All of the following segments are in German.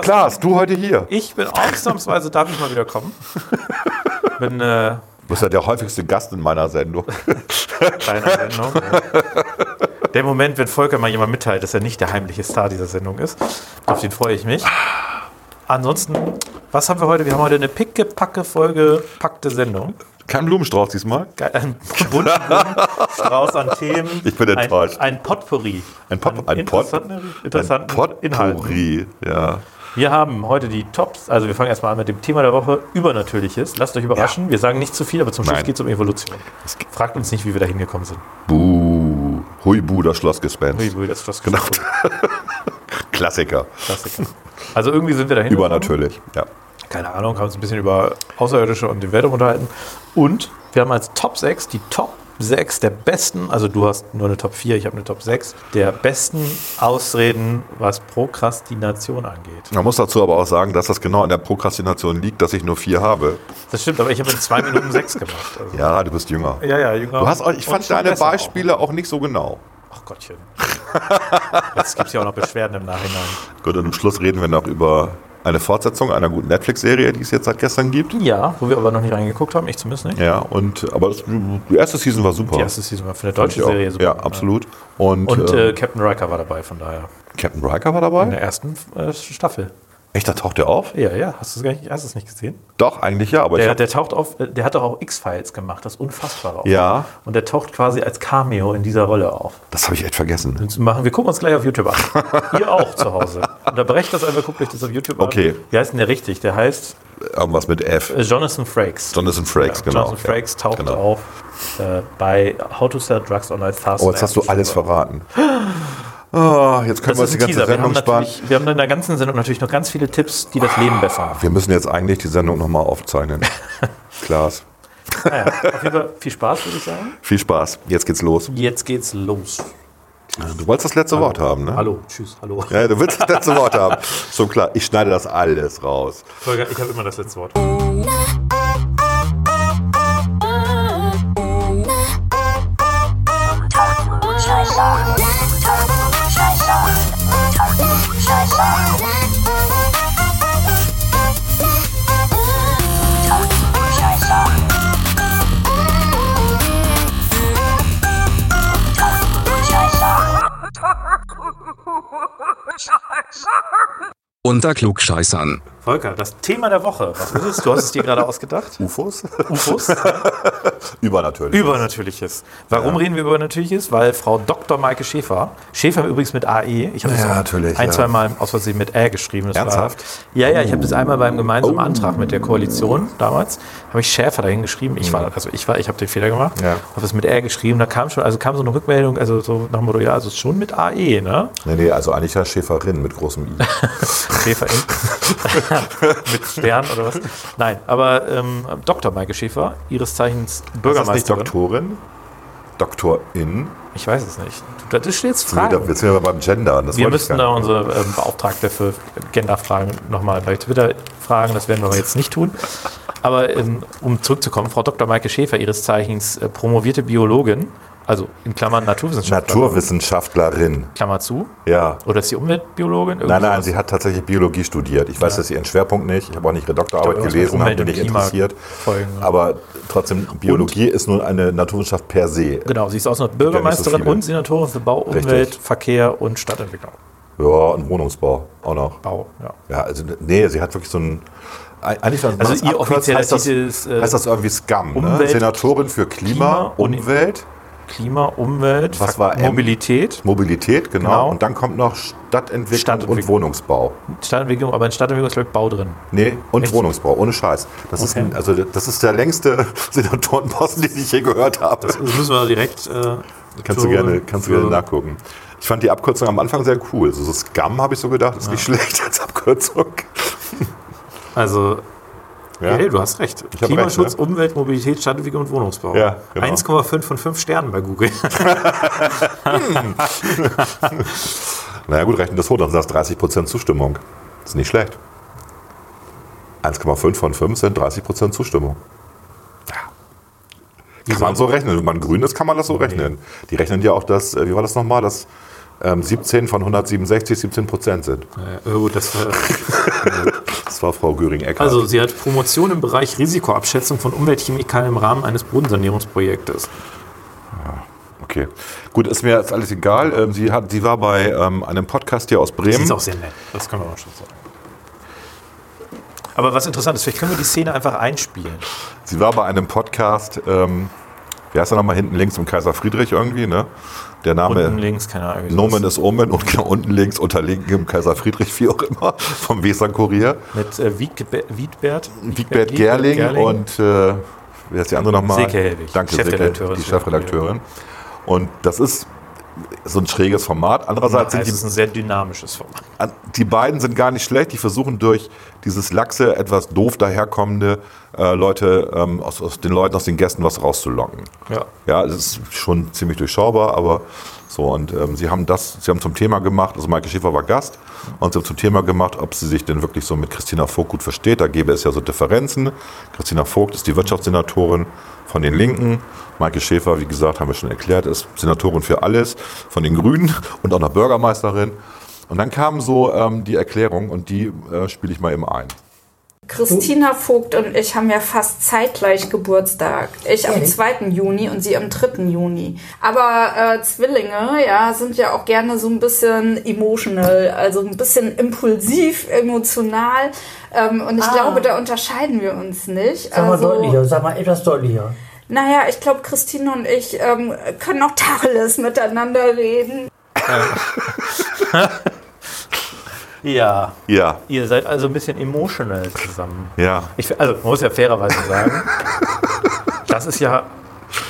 Klaas, du heute hier. Ich bin ausnahmsweise, darf ich mal wieder kommen. Bin äh, Du bist ja der häufigste Gast in meiner Sendung. deiner Sendung. Der Moment, wenn Volker mal jemand mitteilt, dass er nicht der heimliche Star dieser Sendung ist. Auf den freue ich mich. Ansonsten, was haben wir heute? Wir haben heute eine pickepacke Folge, packte Sendung. Kein Blumenstrauß diesmal. Geil, Ein bunten Strauß an Themen. Ich bin enttäuscht. Ein, ein Potpourri. Ein Pop, ein Pot, interessanten, interessanten ein Inhalten. Potpourri, ja. Wir haben heute die Tops, also wir fangen erstmal an mit dem Thema der Woche, Übernatürliches. Lasst euch überraschen, wir sagen nicht zu viel, aber zum Schluss geht es um Evolution. Fragt uns nicht, wie wir da hingekommen sind. Buh, Huibu, das Schlossgespenst. Ui, ui, das ist das Genau. Klassiker. Klassiker. Also irgendwie sind wir dahin. Übernatürlich, ja. Keine Ahnung, haben uns ein bisschen über Außerirdische und den Weltraum unterhalten. Und wir haben als Top 6 die Top 6 der besten, also du hast nur eine Top 4, ich habe eine Top 6, der besten Ausreden, was Prokrastination angeht. Man muss dazu aber auch sagen, dass das genau an der Prokrastination liegt, dass ich nur vier habe. Das stimmt, aber ich habe in zwei Minuten sechs gemacht. Also. Ja, du bist jünger. Ja, ja, jünger. Du hast auch, ich fand deine Beispiele auch. nicht so genau. Auch. Ach Gottchen. Jetzt gibt es ja auch noch Beschwerden im Nachhinein. Gut, und am Schluss reden wir noch über eine Fortsetzung einer guten Netflix-Serie, die es jetzt seit gestern gibt. Ja, wo wir aber noch nicht reingeguckt haben, ich zumindest nicht. Ja, und aber das, die erste Season war super. Die erste Season war für eine deutsche. Serie super. Ja, absolut. Und, Und äh, äh, Captain Riker war dabei, von daher. Captain Riker war In dabei? der ersten äh, Staffel. Echt, da taucht der auf? Ja, ja, hast du es gar nicht, gesehen? Doch, eigentlich ja, aber Der, der taucht auf, äh, der hat doch auch X-Files gemacht, das Unfassbare auch. Ja. Und der taucht quasi als Cameo in dieser Rolle auf. das habe ich echt vergessen. Und machen, wir gucken uns gleich auf YouTube an. Ihr auch zu Hause. Unterbrecht das einfach, guckt euch das auf YouTube Okay. an. Wie heißt denn der richtig? Der heißt Irgendwas mit F. äh, Jonathan Frakes. Jonathan Frakes, Ja, genau. Jonathan Frakes taucht genau. auf äh, bei How to Sell Drugs Online Fast. Oh, jetzt hast du alles verraten. Oh, jetzt können Das wir ist uns die ganze Teaser. Wir haben, Sendung sparen. natürlich, wir haben in der ganzen Sendung natürlich noch ganz viele Tipps, die das Leben besser machen. Wir müssen jetzt eigentlich die Sendung nochmal aufzeichnen. Klaas. Naja, auf jeden Fall viel Spaß, würde ich sagen. Viel Spaß. Jetzt geht's los. Jetzt geht's los. Du wolltest das letzte Wort haben, ne? Hallo, tschüss, hallo. Ja, du willst das letzte Wort haben. Schon klar. Ich schneide das alles raus. Volker, ich habe immer das letzte Wort. Unter Klugscheißern. Volker, das Thema der Woche. Was ist es? Du hast es dir gerade ausgedacht. UFOs? UFOs. Übernatürlich. Übernatürliches. Warum reden wir über Übernatürliches? Weil Frau Dr. Maike Schäfer, Schäfer übrigens mit AE, ich habe das Ja, natürlich, ein, ja. zwei Mal aus Versehen mit Ä geschrieben. Das Ernsthaft? War, ja, ja, ich habe das einmal beim gemeinsamen Antrag mit der Koalition damals, habe ich Schäfer dahin geschrieben. Ich war, also ich war, ich habe den Fehler gemacht, Ja. habe es mit R geschrieben, da kam schon, also kam so eine Rückmeldung, also so nach dem Motto, ja, also schon mit AE, ne? Nee, nee, also eigentlich ja Schäferin mit großem I. Schäfer in. mit Stern oder was? Nein, aber ähm, Dr. Maike Schäfer, ihres Zeichens Bürgermeisterin. Doktorin? Doktorin? Ich weiß es nicht. Das ist jetzt Fragen. jetzt sind wir beim Gender. Das Wir müssten da unsere ähm, Beauftragte für Genderfragen nochmal bei Twitter fragen. Das werden wir aber jetzt nicht tun. Aber ähm, um zurückzukommen, Frau Dr. Maike Schäfer, ihres Zeichens äh, promovierte Biologin, also in Klammern Naturwissenschaftlerin, Naturwissenschaftlerin. Klammer zu, Ja. oder ist sie Umweltbiologin? Nein, nein, sowas. sie hat tatsächlich Biologie studiert. Ich weiß, dass sie ihren Schwerpunkt nicht. Ich habe auch nicht ihre Doktorarbeit irgendwas gelesen, habe mich und nicht interessiert. folgen, ja. Aber trotzdem, Biologie ist nun eine Naturwissenschaft per se. Genau, sie ist auch noch Bürgermeisterin viele. und Senatorin für Bau, Richtig. Umwelt, Verkehr und Stadtentwicklung. Ja, und Wohnungsbau auch noch. Bau, ja. Ja, also nee, sie hat wirklich so ein. Eigentlich, Also ihr offizieller heißt das, ist, äh, heißt das irgendwie SCAM, ne? Senatorin für Klima, Klima und- Umwelt, Klima, Umwelt, Was war M? Mobilität, Mobilität, genau. Genau. Und dann kommt noch Stadtentwicklung, Stadtentwicklung. und Wohnungsbau. Stadtentwicklung, aber in Stadtentwicklung ist glaube ich Bau drin. Nee, und Echt? Wohnungsbau, ohne Scheiß. Das, ist Okay. ein, also, das ist der längste Senatorenposten, den ich je gehört habe. Das müssen wir direkt. Äh, Kannst zu- du gerne, kannst du gerne nachgucken. Ich fand die Abkürzung am Anfang sehr cool. So, so Scam habe ich so gedacht, ist nicht schlecht als Abkürzung. Also, Ja? hey, du hast recht. Klimaschutz, recht, ne? Umwelt, Mobilität, Stadtentwicklung und Wohnungsbau. Ja, genau. 1,5 von 5 Sternen bei Google. Naja gut, rechnen das hoch, dann sind das 30% Zustimmung. Das ist nicht schlecht. 1,5 von 5 sind 30% Zustimmung. Ja. Kann man so rechnen. Wenn man grün ist, kann man das so rechnen. Die rechnen ja auch das, äh, wie war das nochmal, das 17 von 167 17 Prozent sind. Äh, oh, das war, Das war Frau Göring-Eckardt. also sie hat Promotion im Bereich Risikoabschätzung von Umweltchemikalien im Rahmen eines Bodensanierungsprojektes. okay. Gut, ist mir jetzt alles egal. Ähm, sie, hat, sie war bei ähm, einem Podcast hier aus Sie Bremen. ist auch sehr nett, das können wir auch schon sagen. Aber was interessant ist, vielleicht können wir die Szene einfach einspielen. Sie war bei einem Podcast, ähm, wie heißt er nochmal hinten links im Kaiser Friedrich irgendwie, ne? Der Name Unten links, keine Ahnung. Nomen ist Omen und genau unten links unter im Kaiser Friedrich, wie auch immer, vom Weser Kurier. Mit äh, Wiedge- Wiedbert. Wigbert Gerling, und äh, wer ist die andere nochmal? Silke Helwig, Danke, Chefredakteurin Silke, die Chefredakteurin. Und das ist so ein schräges Format. Andererseits Das sind ist die ein sehr dynamisches Format. Die beiden sind gar nicht schlecht. Die versuchen durch dieses laxe, etwas doof daherkommende äh, Leute ähm, aus, aus den Leuten, aus den Gästen was rauszulocken. Ja. Ja, es ist schon ziemlich durchschaubar, aber so. Und ähm, sie haben das, sie haben zum Thema gemacht, also Maike Schäfer war Gast und sie haben zum Thema gemacht, ob sie sich denn wirklich so mit Christina Vogt gut versteht. Da gäbe es ja so Differenzen. Christina Vogt ist die Wirtschaftssenatorin von den Linken. Maike Schäfer, wie gesagt, haben wir schon erklärt, ist Senatorin für alles von den Grünen und auch noch Bürgermeisterin. Und dann kam so ähm, die Erklärung und die äh, spiele ich mal eben ein. Christina Vogt und ich haben ja fast zeitgleich Geburtstag. Ich am Ehrlich? 2. Juni und sie am 3. Juni. Aber äh, Zwillinge, ja, sind ja auch gerne so ein bisschen emotional, also ein bisschen impulsiv, emotional. Ähm, und ich Ah. glaube, da unterscheiden wir uns nicht. Sag mal also, deutlicher, sag mal etwas deutlicher. Naja, ich glaube, Christine und ich ähm, können auch Tacheles miteinander reden. Ja. Ja, Ihr seid also ein bisschen emotional zusammen. ja. Ich, also, man muss ja fairerweise sagen, das ist ja,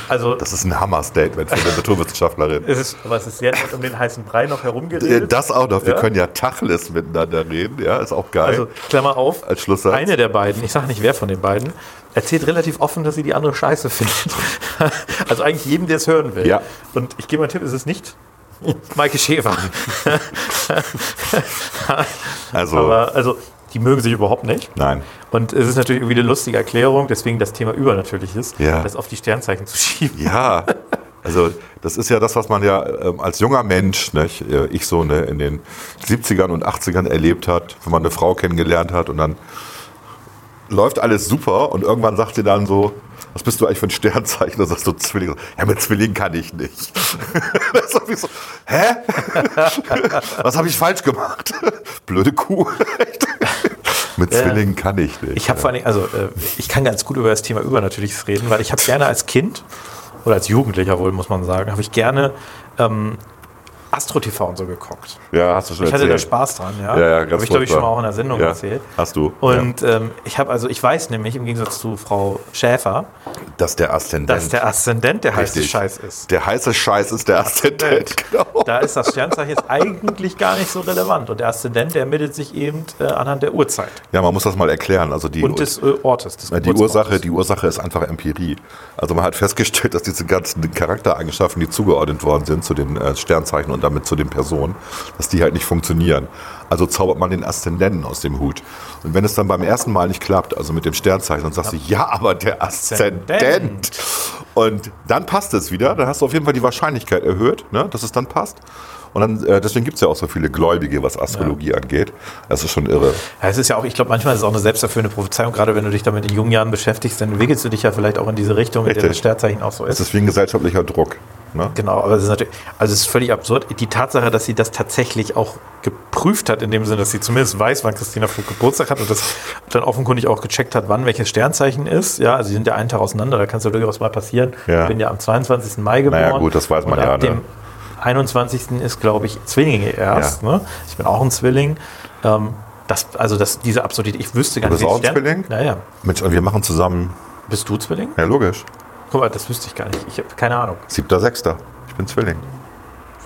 also, Das ist ein Hammer-Statement für eine Naturwissenschaftlerin. es ist, aber es ist sehr nett um den heißen Brei noch Äh, herumgeredet. Das auch noch. Wir Ja? können ja Tacheles miteinander reden. Ja, ist auch geil. Also, Klammer auf, Als Schlusssatz. eine der beiden, ich sage nicht wer von den beiden, erzählt relativ offen, dass sie die andere scheiße findet. also eigentlich jedem, der es hören will. Ja. Und ich gebe mal einen Tipp, es ist nicht Maike Schäfer. also, Aber also, die mögen sich überhaupt nicht. nein. Und es ist natürlich irgendwie eine lustige Erklärung, deswegen das Thema übernatürlich ist, Ja. das auf die Sternzeichen zu schieben. Ja, also das ist ja das, was man ja ähm, als junger Mensch, nicht, äh, ich so ne, in den 70ern und 80ern erlebt hat, wenn man eine Frau kennengelernt hat und dann läuft alles super und irgendwann sagt sie dann so, was bist du eigentlich für ein Sternzeichen? Da sagst du Zwilling. Ja, mit Zwilling kann ich nicht. so, hä? was habe ich falsch gemacht? Blöde Kuh. mit Zwillingen kann ich nicht. Ich habe vor allem, also äh, ich kann ganz gut über das Thema Übernatürliches reden, weil ich habe gerne als Kind oder als Jugendlicher wohl, muss man sagen, habe ich gerne ähm, Astro-TV und so geguckt. ja, hast du schon Ich hatte da erzählt. Spaß dran, ja. Ja, ja, ganz Habe ich, glaube ich, schon mal auch in der Sendung Ja, erzählt. hast du, Und ähm, ich habe, also ich weiß nämlich, im Gegensatz zu Frau Schäfer, Dass der Aszendent. dass der Aszendent der heiße. Scheiß ist. Der heiße Scheiß ist der Aszendent. Genau. Da ist das Sternzeichen jetzt eigentlich gar nicht so relevant. Und der Aszendent, der ermittelt sich eben äh, anhand der Uhrzeit Ja, man muss das mal erklären. Also die, und des äh, Ortes. Des die. Ursache, die Ursache ist einfach Empirie. Also man hat festgestellt, dass diese ganzen Charaktereigenschaften, die zugeordnet worden sind zu den äh, Sternzeichen und damit zu den Personen, dass die halt nicht funktionieren. Also zaubert man den Aszendenten aus dem Hut. Und wenn es dann beim ersten Mal nicht klappt, also mit dem Sternzeichen, dann sagst du, ja, aber der Aszendent. Aszendent. Und dann passt es wieder. Dann hast du auf jeden Fall die Wahrscheinlichkeit erhöht, ne, dass es dann passt. Und dann, äh, deswegen gibt es ja auch so viele Gläubige, was Astrologie angeht. Das ist schon irre. Ja, es ist ja auch, ich glaube, manchmal ist es auch eine selbsterfüllende Prophezeiung, gerade wenn du dich damit in jungen Jahren beschäftigst, dann entwickelst du dich ja vielleicht auch in diese Richtung, in der Richtig. das Sternzeichen auch so Es ist. ist wie ein gesellschaftlicher Druck. Ne? Genau, aber es ist natürlich, also es ist völlig absurd. Die Tatsache, dass sie das tatsächlich auch geprüft hat, in dem Sinne, dass sie zumindest weiß, wann Christina Vogt Geburtstag hat und das dann offenkundig auch gecheckt hat, wann welches Sternzeichen ist. Ja, also sie sind ja einen Tag auseinander, da kann es ja durchaus mal passieren. Ja. Ich bin ja am 22. Mai geboren. Naja, gut, das weiß man ja, Ab ne? dem 21. ist, glaube ich, Zwillinge erst. Ja. Ne? Ich bin auch ein Zwilling. Ähm, das, also das, diese Absurdität, ich wüsste gar Du nicht, bist auch ein Zwilling? Naja. Mensch, und wir machen zusammen. Bist du Zwilling? Ja, logisch. Guck mal, das wüsste ich gar nicht. Ich habe keine Ahnung. Siebter, Sechster. Ich bin Zwilling.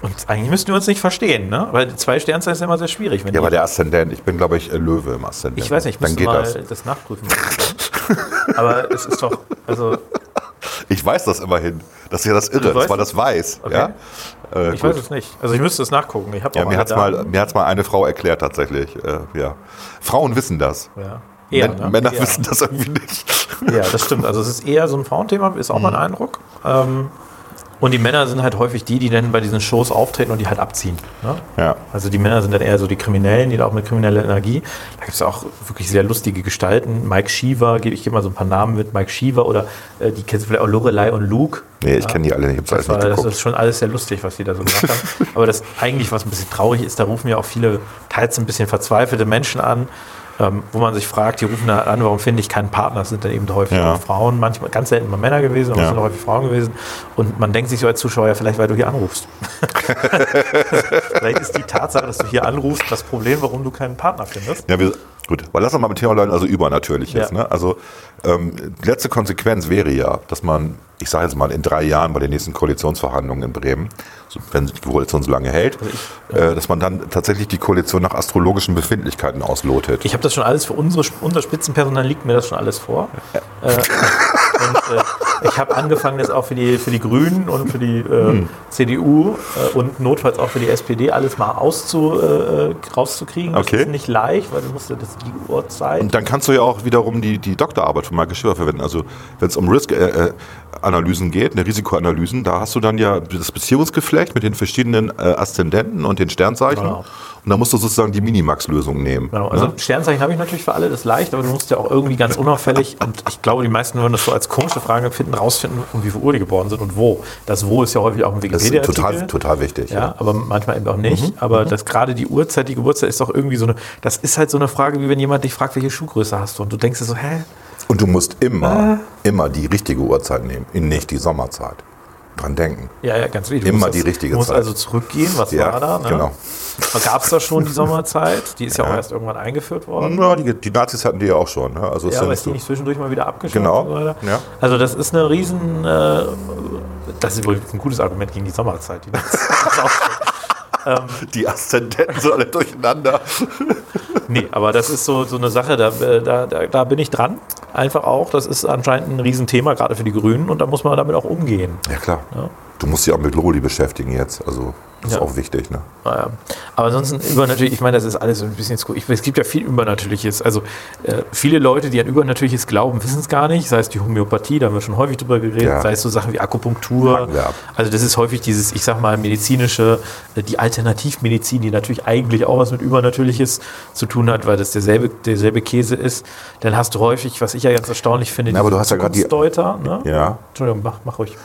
Und eigentlich müssten wir uns nicht verstehen, ne? Weil zwei Sternzeichen ist ja immer sehr schwierig. Ja, aber der Aszendent. Ich bin, glaube ich, äh, Löwe im Aszendent. Ich weiß nicht, ich geht mal das. das, nachprüfen. Aber es ist doch, also Ich weiß das immerhin. Das ist ja das Irre. Du Das weißt war es? das Weiß. Okay. Ja, äh, ich gut. weiß es nicht. Also ich müsste es nachgucken. Ich Ja, mir hat es mal, Daten. mir hat's mal eine Frau erklärt tatsächlich. Äh, ja. Frauen wissen das. Ja. Eher, Män- ne? Männer Eher. wissen das irgendwie nicht. Ja, das stimmt. Also es ist eher so ein Frauenthema, ist auch mein Mhm. Eindruck. Ähm, Und die Männer sind halt häufig die, die dann bei diesen Shows auftreten und die halt abziehen. Ne? Ja. Also die Männer sind dann eher so die Kriminellen, die da auch mit krimineller Energie. Da gibt es auch wirklich sehr lustige Gestalten. Mike Shiva, gebe ich gebe mal so ein paar Namen mit. Mike Shiva oder äh, die kennst du vielleicht auch Lorelei und Luke. Nee, ich kenne die alle nicht. Ich Das, war, nicht das geguckt. ist schon alles sehr lustig, was die da so gemacht haben. Aber das eigentlich, was ein bisschen traurig ist, da rufen ja auch viele, teils ein bisschen verzweifelte Menschen an, ähm, wo man sich fragt, die rufen da an, warum finde ich keinen Partner? Das sind dann eben häufig Ja. Frauen, manchmal ganz selten mal Männer gewesen, aber es Ja. sind häufig Frauen gewesen. Und man denkt sich so als Zuschauer, ja, vielleicht weil du hier anrufst. vielleicht ist die Tatsache, dass du hier anrufst, das Problem, warum du keinen Partner findest. Ja, wir, gut, aber lass uns mal mit Thema Leuten, also übernatürliches. Ja. Ne? Also ähm, die letzte Konsequenz wäre ja, dass man, ich sage jetzt mal, in drei Jahren bei den nächsten Koalitionsverhandlungen in Bremen, so, wenn die Koalition so lange hält, äh, dass man dann tatsächlich die Koalition nach astrologischen Befindlichkeiten auslotet. Ich habe das schon alles für unsere, unser Spitzenpersonal liegt mir das schon alles vor. Äh, und äh, ich habe angefangen, das auch für die, für die Grünen und für die äh, Hm. CDU äh, und notfalls auch für die SPD alles mal auszu, äh, rauszukriegen. Das Okay. ist nicht leicht, weil du musst ja das die Uhrzeit. Und dann kannst du ja auch wiederum die, die Doktorarbeit von Michael Schiffer verwenden. Also wenn es um Risk-Analysen geht, eine Risikoanalysen, da hast du dann ja das Beziehungsgeflecht mit den verschiedenen äh, Aszendenten und den Sternzeichen. Genau. Und da musst du sozusagen die Minimax-Lösung nehmen. Genau, also ne? Sternzeichen habe ich natürlich für alle, das ist leicht, aber du musst ja auch irgendwie ganz unauffällig, und ich glaube, die meisten würden das so als komische Frage empfinden, rausfinden, um wie viel Uhr die geboren sind und wo. Das Wo ist ja häufig auch ein Das ist total, total wichtig. Ja, aber manchmal eben auch nicht. Aber das gerade die Uhrzeit, die Geburtstag ist doch irgendwie so eine, das ist halt so eine Frage, wie wenn jemand dich fragt, welche Schuhgröße hast du? Und du denkst dir so, hä? Und du musst immer, immer die richtige Uhrzeit nehmen, nicht die Sommerzeit. Dran denken. Ja, ja, ganz wichtig. Immer die das- richtige Du musst Zeit. also zurückgehen, was Ja, war da? Ne? genau. Gab es da schon die Sommerzeit? Die ist ja, auch Ja. erst irgendwann eingeführt worden. Ja, die, die Nazis hatten die ja auch schon. Ne? Also ist Ja, aber ist die nicht zwischendurch mal wieder abgeschafft? Genau, ja. Also das ist eine riesen, äh, das ist wohl ein gutes Argument gegen die Sommerzeit. Die das so. Die Aszendenten sind alle durcheinander. Nee, aber das ist so, so eine Sache, da, äh, da, da, da bin ich dran. Einfach auch, das ist anscheinend ein Riesenthema, gerade für die Grünen, und da muss man damit auch umgehen. Ja, klar. Ja. Du musst dich auch mit Loli beschäftigen jetzt. Also, das Ja. ist auch wichtig. Ne? Naja. Aber ansonsten übernatürlich, ich meine, das ist alles ein bisschen skur- ich, Es gibt ja viel Übernatürliches. Also äh, viele Leute, die an Übernatürliches glauben, wissen es gar nicht. Sei es die Homöopathie, da haben wir schon häufig drüber geredet, Ja. sei es so Sachen wie Akupunktur. Also das ist häufig dieses, ich sag mal, medizinische, äh, die Alternativmedizin, die natürlich eigentlich auch was mit Übernatürliches zu tun hat, weil das derselbe, derselbe Käse ist. Dann hast du häufig, was ich ja ganz erstaunlich finde, Na, aber du hast ja gerade die- ne? Ja. Entschuldigung, mach, mach ruhig.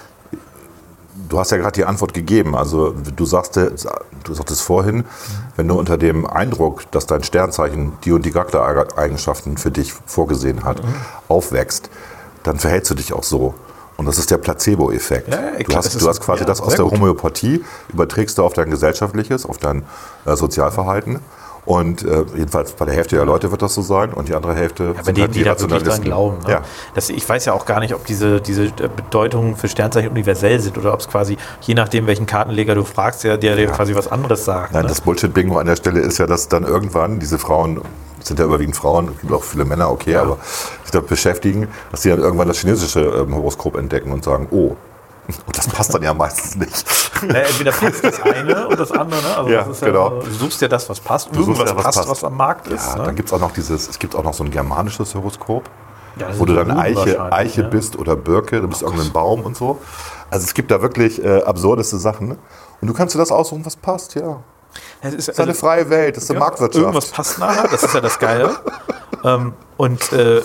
Du hast ja gerade die Antwort gegeben. Also du sagst, du sagtest vorhin, wenn du unter dem Eindruck, dass dein Sternzeichen die und die Charaktereigenschaften für dich vorgesehen hat, Mhm. aufwächst, dann verhältst du dich auch so. Und das ist der Placebo-Effekt. Ja, ja, du hast, du hast quasi ja, das aus der gut. Homöopathie, überträgst du auf dein gesellschaftliches, auf dein äh, Sozialverhalten. Und äh, jedenfalls bei der Hälfte der Leute wird das so sein und die andere Hälfte Ja, bei denen, die da wirklich dran Rationalisten. glauben. Ne? Ja. Das, ich weiß ja auch gar nicht, ob diese, diese Bedeutungen für Sternzeichen universell sind oder ob es quasi, je nachdem, welchen Kartenleger du fragst, der, dir quasi was anderes sagt. Nein, ne? das Bullshit-Bingo an der Stelle ist ja, dass dann irgendwann diese Frauen, sind ja überwiegend Frauen, es gibt auch viele Männer, okay, aber sich damit beschäftigen, dass sie dann irgendwann das chinesische ähm, Horoskop entdecken und sagen, oh, und das passt dann ja meistens nicht. Na, entweder passt das eine und das andere. Ne? Also Ja, das ist ja, genau. Du suchst ja das, was passt. Du Irgendwas ja, was passt, passt. was am Markt ist. Ja, ne? dann gibt es auch noch dieses, es gibt auch noch so ein germanisches Horoskop, Ja, wo du dann Eiche, Eiche ne? bist oder Birke, du bist irgendein Baum und so. Also es gibt da wirklich äh, absurdeste Sachen. Ne? Und du kannst dir das aussuchen, was passt, ja. Das ist, Das ist eine freie Welt, das ist eine Ja, Marktwirtschaft. Irgendwas passt nachher, das ist ja das Geile. ähm, und äh,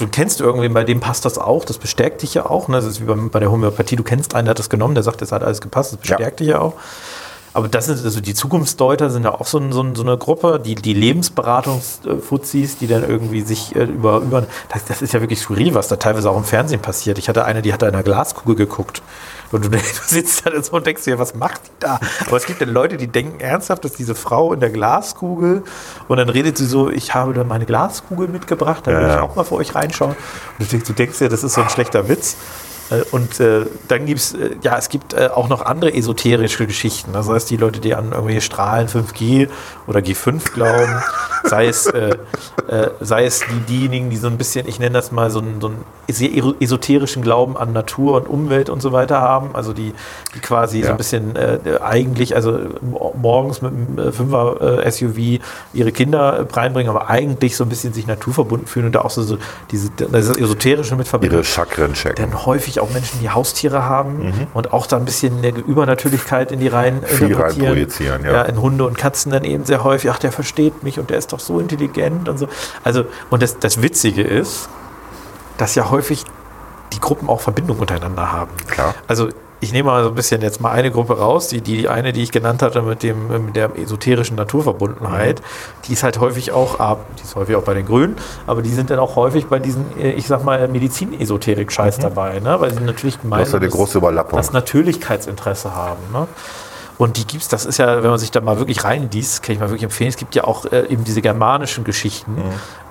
du kennst irgendwen, bei dem passt das auch, das bestärkt dich ja auch. Ne? Das ist wie bei, der Homöopathie, du kennst einen, der hat das genommen, der sagt, das hat alles gepasst, das bestärkt dich ja auch. Aber das sind also die Zukunftsdeuter sind ja auch so, ein, so, ein, so eine Gruppe, die, die Lebensberatungsfuzis, die dann irgendwie sich äh, über, über das, das ist ja wirklich skurril, was da teilweise auch im Fernsehen passiert. Ich hatte eine, die hat in einer Glaskugel geguckt. Und du, du sitzt da so und denkst dir, was macht die da? Aber es gibt ja Leute, die denken ernsthaft, dass diese Frau in der Glaskugel und dann redet sie so, ich habe da meine Glaskugel mitgebracht, da will Ja, ich auch mal für euch reinschauen. Und du denkst, du denkst ja, das ist so ein schlechter Witz. Äh, Und äh, dann gibt es, äh, ja, es gibt äh, auch noch andere esoterische Geschichten. Das heißt, die Leute, die an irgendwelche Strahlen 5G oder G5 glauben, sei es, sei es die, diejenigen, die so ein bisschen, ich nenne das mal so einen, so einen sehr esoterischen Glauben an Natur und Umwelt und so weiter haben. Also die, die quasi so Ja. ein bisschen eigentlich, also mo- morgens mit einem äh, Fünfer äh, SUV ihre Kinder reinbringen, aber eigentlich so ein bisschen sich naturverbunden fühlen und da auch so, so diese, das Esoterische mit verbinden Ihre Chakren checken. dann häufig auch Menschen, die Haustiere haben und auch da ein bisschen eine Übernatürlichkeit in die Reihen Viel interpretieren. reinprojizieren, ja. ja. In Hunde und Katzen dann eben sehr häufig, ach, der versteht mich und der ist doch so intelligent und so. Also, und das, das Witzige ist, dass ja häufig die Gruppen auch Verbindungen untereinander haben. Klar. Also ich nehme mal so ein bisschen jetzt mal eine Gruppe raus, die, die eine, die ich genannt hatte mit, dem, mit der esoterischen Naturverbundenheit, die ist halt häufig auch, ah, die ist häufig auch bei den Grünen, aber die sind dann auch häufig bei diesen, äh, ich sag mal, Medizin-Esoterik-Scheiß dabei, ne? weil sie natürlich Mhm. Ja meinen, eine große Überlappung. das Natürlichkeitsinteresse haben. Ne? Und die gibt's, das ist ja, wenn man sich da mal wirklich reinliest, kann ich mal wirklich empfehlen, es gibt ja auch äh, eben diese germanischen Geschichten, Mhm.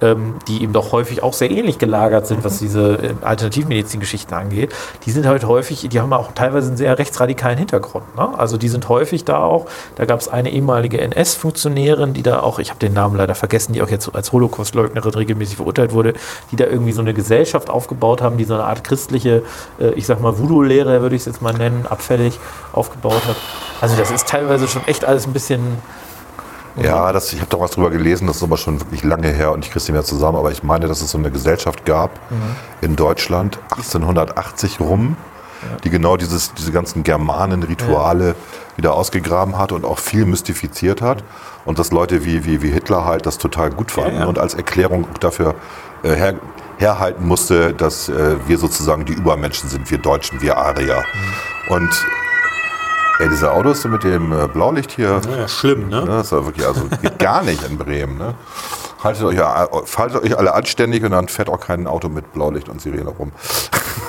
ähm, die eben doch häufig auch sehr ähnlich gelagert sind, Mhm. was diese äh, Alternativmedizin-Geschichten angeht. Die sind halt häufig, die haben auch teilweise einen sehr rechtsradikalen Hintergrund. Ne? Also die sind häufig da auch, da gab es eine ehemalige NS-Funktionärin, die da auch, ich habe den Namen leider vergessen, die auch jetzt als Holocaust-Leugnerin regelmäßig verurteilt wurde, die da irgendwie so eine Gesellschaft aufgebaut haben, die so eine Art christliche, äh, ich sag mal Voodoo-Lehre, würde ich es jetzt mal nennen, abfällig aufgebaut hat. Also das ist teilweise schon echt alles ein bisschen Ja, das, ich habe da was drüber gelesen, das ist aber schon wirklich lange her und ich kriege es nicht mehr zusammen, aber ich meine, dass es so eine Gesellschaft gab in Deutschland 1880 rum, die genau dieses, diese ganzen Germanen-Rituale wieder ausgegraben hat und auch viel mystifiziert hat und dass Leute wie, wie, wie Hitler halt das total gut fanden ja. und als Erklärung dafür äh, her, herhalten musste, dass äh, wir sozusagen die Übermenschen sind, wir Deutschen, wir Arier. Und ey, diese Autos mit dem äh, Blaulicht hier, ja, schlimm, ne? Das ist ja wirklich, also geht gar nicht in Bremen. Ne? Haltet, euch, haltet euch alle anständig und dann fährt auch kein Auto mit Blaulicht und Sirene rum.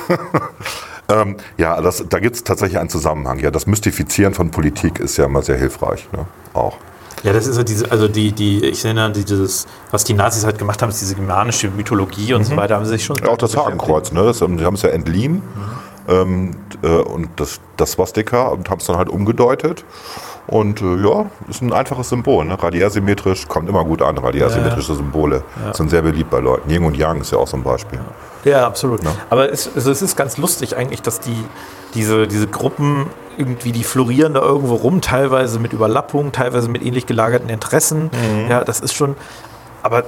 ähm, ja, das, da gibt es tatsächlich einen Zusammenhang. Ja, das Mystifizieren von Politik ist ja immer sehr hilfreich. Ne? Auch. Ja, das ist ja diese, also die, die, ich nenne dieses, was die Nazis halt gemacht haben, ist diese germanische Mythologie und so weiter, haben sie sich schon. Mhm. Ja, auch das Hakenkreuz, ne? das, die haben es ja entliehen ähm, äh, und das, das Swastika und haben es dann halt umgedeutet. Und äh, ja, ist ein einfaches Symbol. Ne? Radiärsymmetrisch kommt immer gut an. Radiärsymmetrische Symbole sind sehr beliebt bei Leuten. Yin und Yang ist ja auch so ein Beispiel. Ja, absolut. Aber es, also es ist ganz lustig eigentlich, dass die, diese, diese Gruppen irgendwie, die florieren da irgendwo rum, teilweise mit Überlappung, teilweise mit ähnlich gelagerten Interessen. Mhm. Ja, das ist schon, aber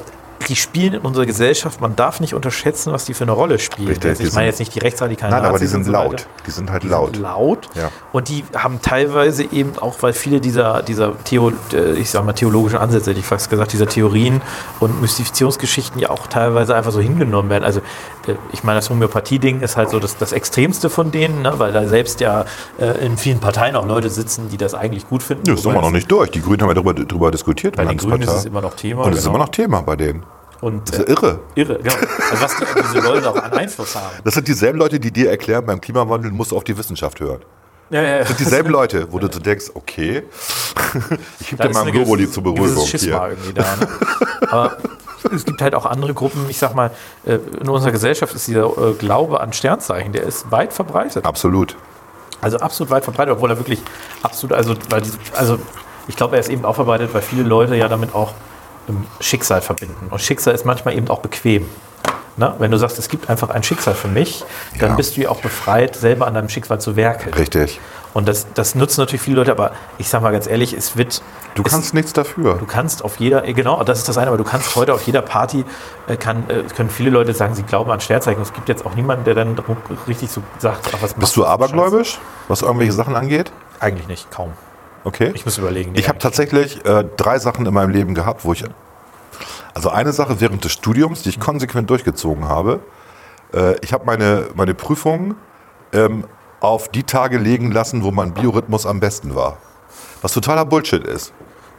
die spielen in unserer Gesellschaft, man darf nicht unterschätzen, was die für eine Rolle spielen. Richtig, Also ich meine sind- jetzt nicht die rechtsradikalen Nein, aber die Nazis sind so laut. weiter. Die sind halt Die laut. Sind laut. Ja. Und die haben teilweise eben auch, weil viele dieser, dieser Theo, äh, ich sag mal, theologischen Ansätze, hätte ich fast gesagt, dieser Theorien und Mystifizierungsgeschichten ja auch teilweise einfach so hingenommen werden. Also äh, ich meine, das Homöopathie-Ding ist halt so das, das Extremste von denen, ne? weil da selbst ja äh, in vielen Parteien auch Leute sitzen, die das eigentlich gut finden. Ja, ist immer noch das- nicht durch. Die Grünen haben ja darüber, darüber diskutiert. Bei den Grünen ist es immer noch Thema. Und es ist genau. immer noch Thema bei denen. Und, Das ist äh, ja irre. irre, genau. Also was die, diese Leute auch an Einfluss haben. Das sind dieselben Leute, die dir erklären, beim Klimawandel musst du auf die Wissenschaft hören. Ja, ja, ja. Das sind dieselben Leute, wo du so denkst, okay, ich gebe dir mal ein eine Globuli zur Beruhigung hier. irgendwie da. Ne? Aber es gibt halt auch andere Gruppen. Ich sag mal, äh, in unserer Gesellschaft ist dieser äh, Glaube an Sternzeichen, der ist weit verbreitet. Absolut. Also absolut weit verbreitet, obwohl er wirklich absolut, also, also ich glaube, er ist eben auch verbreitet, weil viele Leute ja damit auch ähm, Schicksal verbinden. Und Schicksal ist manchmal eben auch bequem. Ne? Wenn du sagst, es gibt einfach ein Schicksal für mich, dann Ja. bist du ja auch befreit, selber an deinem Schicksal zu werkeln. Richtig. Und das, das nutzen natürlich viele Leute, aber ich sag mal ganz ehrlich, es wird. Du es, kannst nichts dafür. Du kannst auf jeder, genau, das ist das eine, aber du kannst heute auf jeder Party, äh, kann, äh, können viele Leute sagen, sie glauben an Sternzeichen. Es gibt jetzt auch niemanden, der dann richtig so sagt, ach, was Bist du abergläubisch, was irgendwelche Sachen angeht? Eigentlich nicht, kaum. Okay. Ich muss überlegen. Ich habe tatsächlich äh, drei Sachen in meinem Leben gehabt, wo ich. Also eine Sache während des Studiums, die ich konsequent durchgezogen habe. Äh, ich habe meine, meine Prüfungen ähm, auf die Tage legen lassen, wo mein Biorhythmus am besten war. Was totaler Bullshit ist.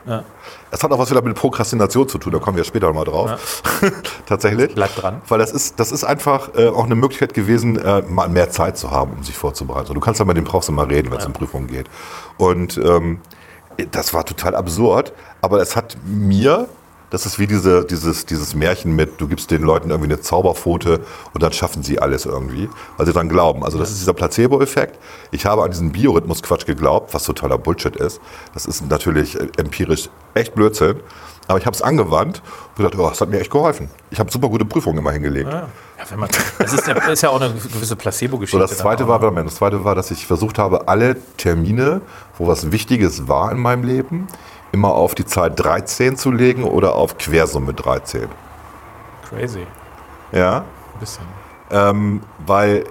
Ja. Das hat auch was wieder mit Prokrastination zu tun, da kommen wir später mal drauf. Tatsächlich. Bleib dran. Weil das ist, das ist einfach äh, auch eine Möglichkeit gewesen, äh, mal mehr Zeit zu haben, um sich vorzubereiten. So, du kannst ja mit dem brauchst du mal reden, wenn es um Prüfungen geht. Und ähm, das war total absurd, aber es hat mir, das ist wie diese, dieses, dieses Märchen mit, du gibst den Leuten irgendwie eine Zauberpfote und dann schaffen sie alles irgendwie, weil sie dann glauben. Also das ist dieser Placebo-Effekt. Ich habe an diesen Biorhythmus-Quatsch geglaubt, was totaler Bullshit ist. Das ist natürlich äh, empirisch echt Blödsinn. Aber ich habe es angewandt und gedacht, oh, das hat mir echt geholfen. Ich habe super gute Prüfungen immer hingelegt. Ja, wenn man, das ist ja, ist ja auch eine gewisse Placebo-Geschichte. So, das zweite war, ne? Das zweite war, dass ich versucht habe, alle Termine, wo was Wichtiges war in meinem Leben, immer auf die Zahl 13 zu legen oder auf Quersumme 13. Crazy. Ja, Ein bisschen. ähm, weil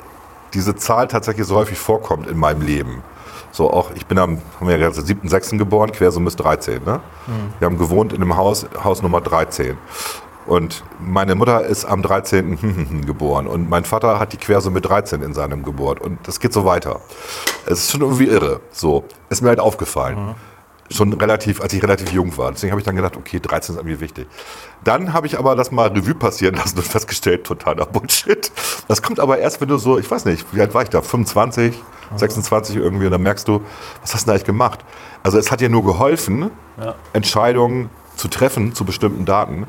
diese Zahl tatsächlich so häufig vorkommt in meinem Leben. So auch, ich bin am, haben wir ja gesagt, 7.6. geboren, Quersumme ist 13. Ne? Wir haben gewohnt in einem Haus, Haus Nummer 13. Und meine Mutter ist am 13. geboren und mein Vater hat die Quersumme 13 in seinem Geburt. Und das geht so weiter. Es ist schon irgendwie irre. So, ist mir halt aufgefallen. Schon relativ, als ich relativ jung war. Deswegen habe ich dann gedacht, okay, 13 ist irgendwie wichtig. Dann habe ich aber das mal Revue passieren lassen und festgestellt, totaler Bullshit. Das kommt aber erst, wenn du so, ich weiß nicht, wie alt war ich da? 25, 26 irgendwie. Und dann merkst du, was hast du denn eigentlich gemacht? Also es hat dir nur geholfen, Entscheidungen zu treffen zu bestimmten Daten.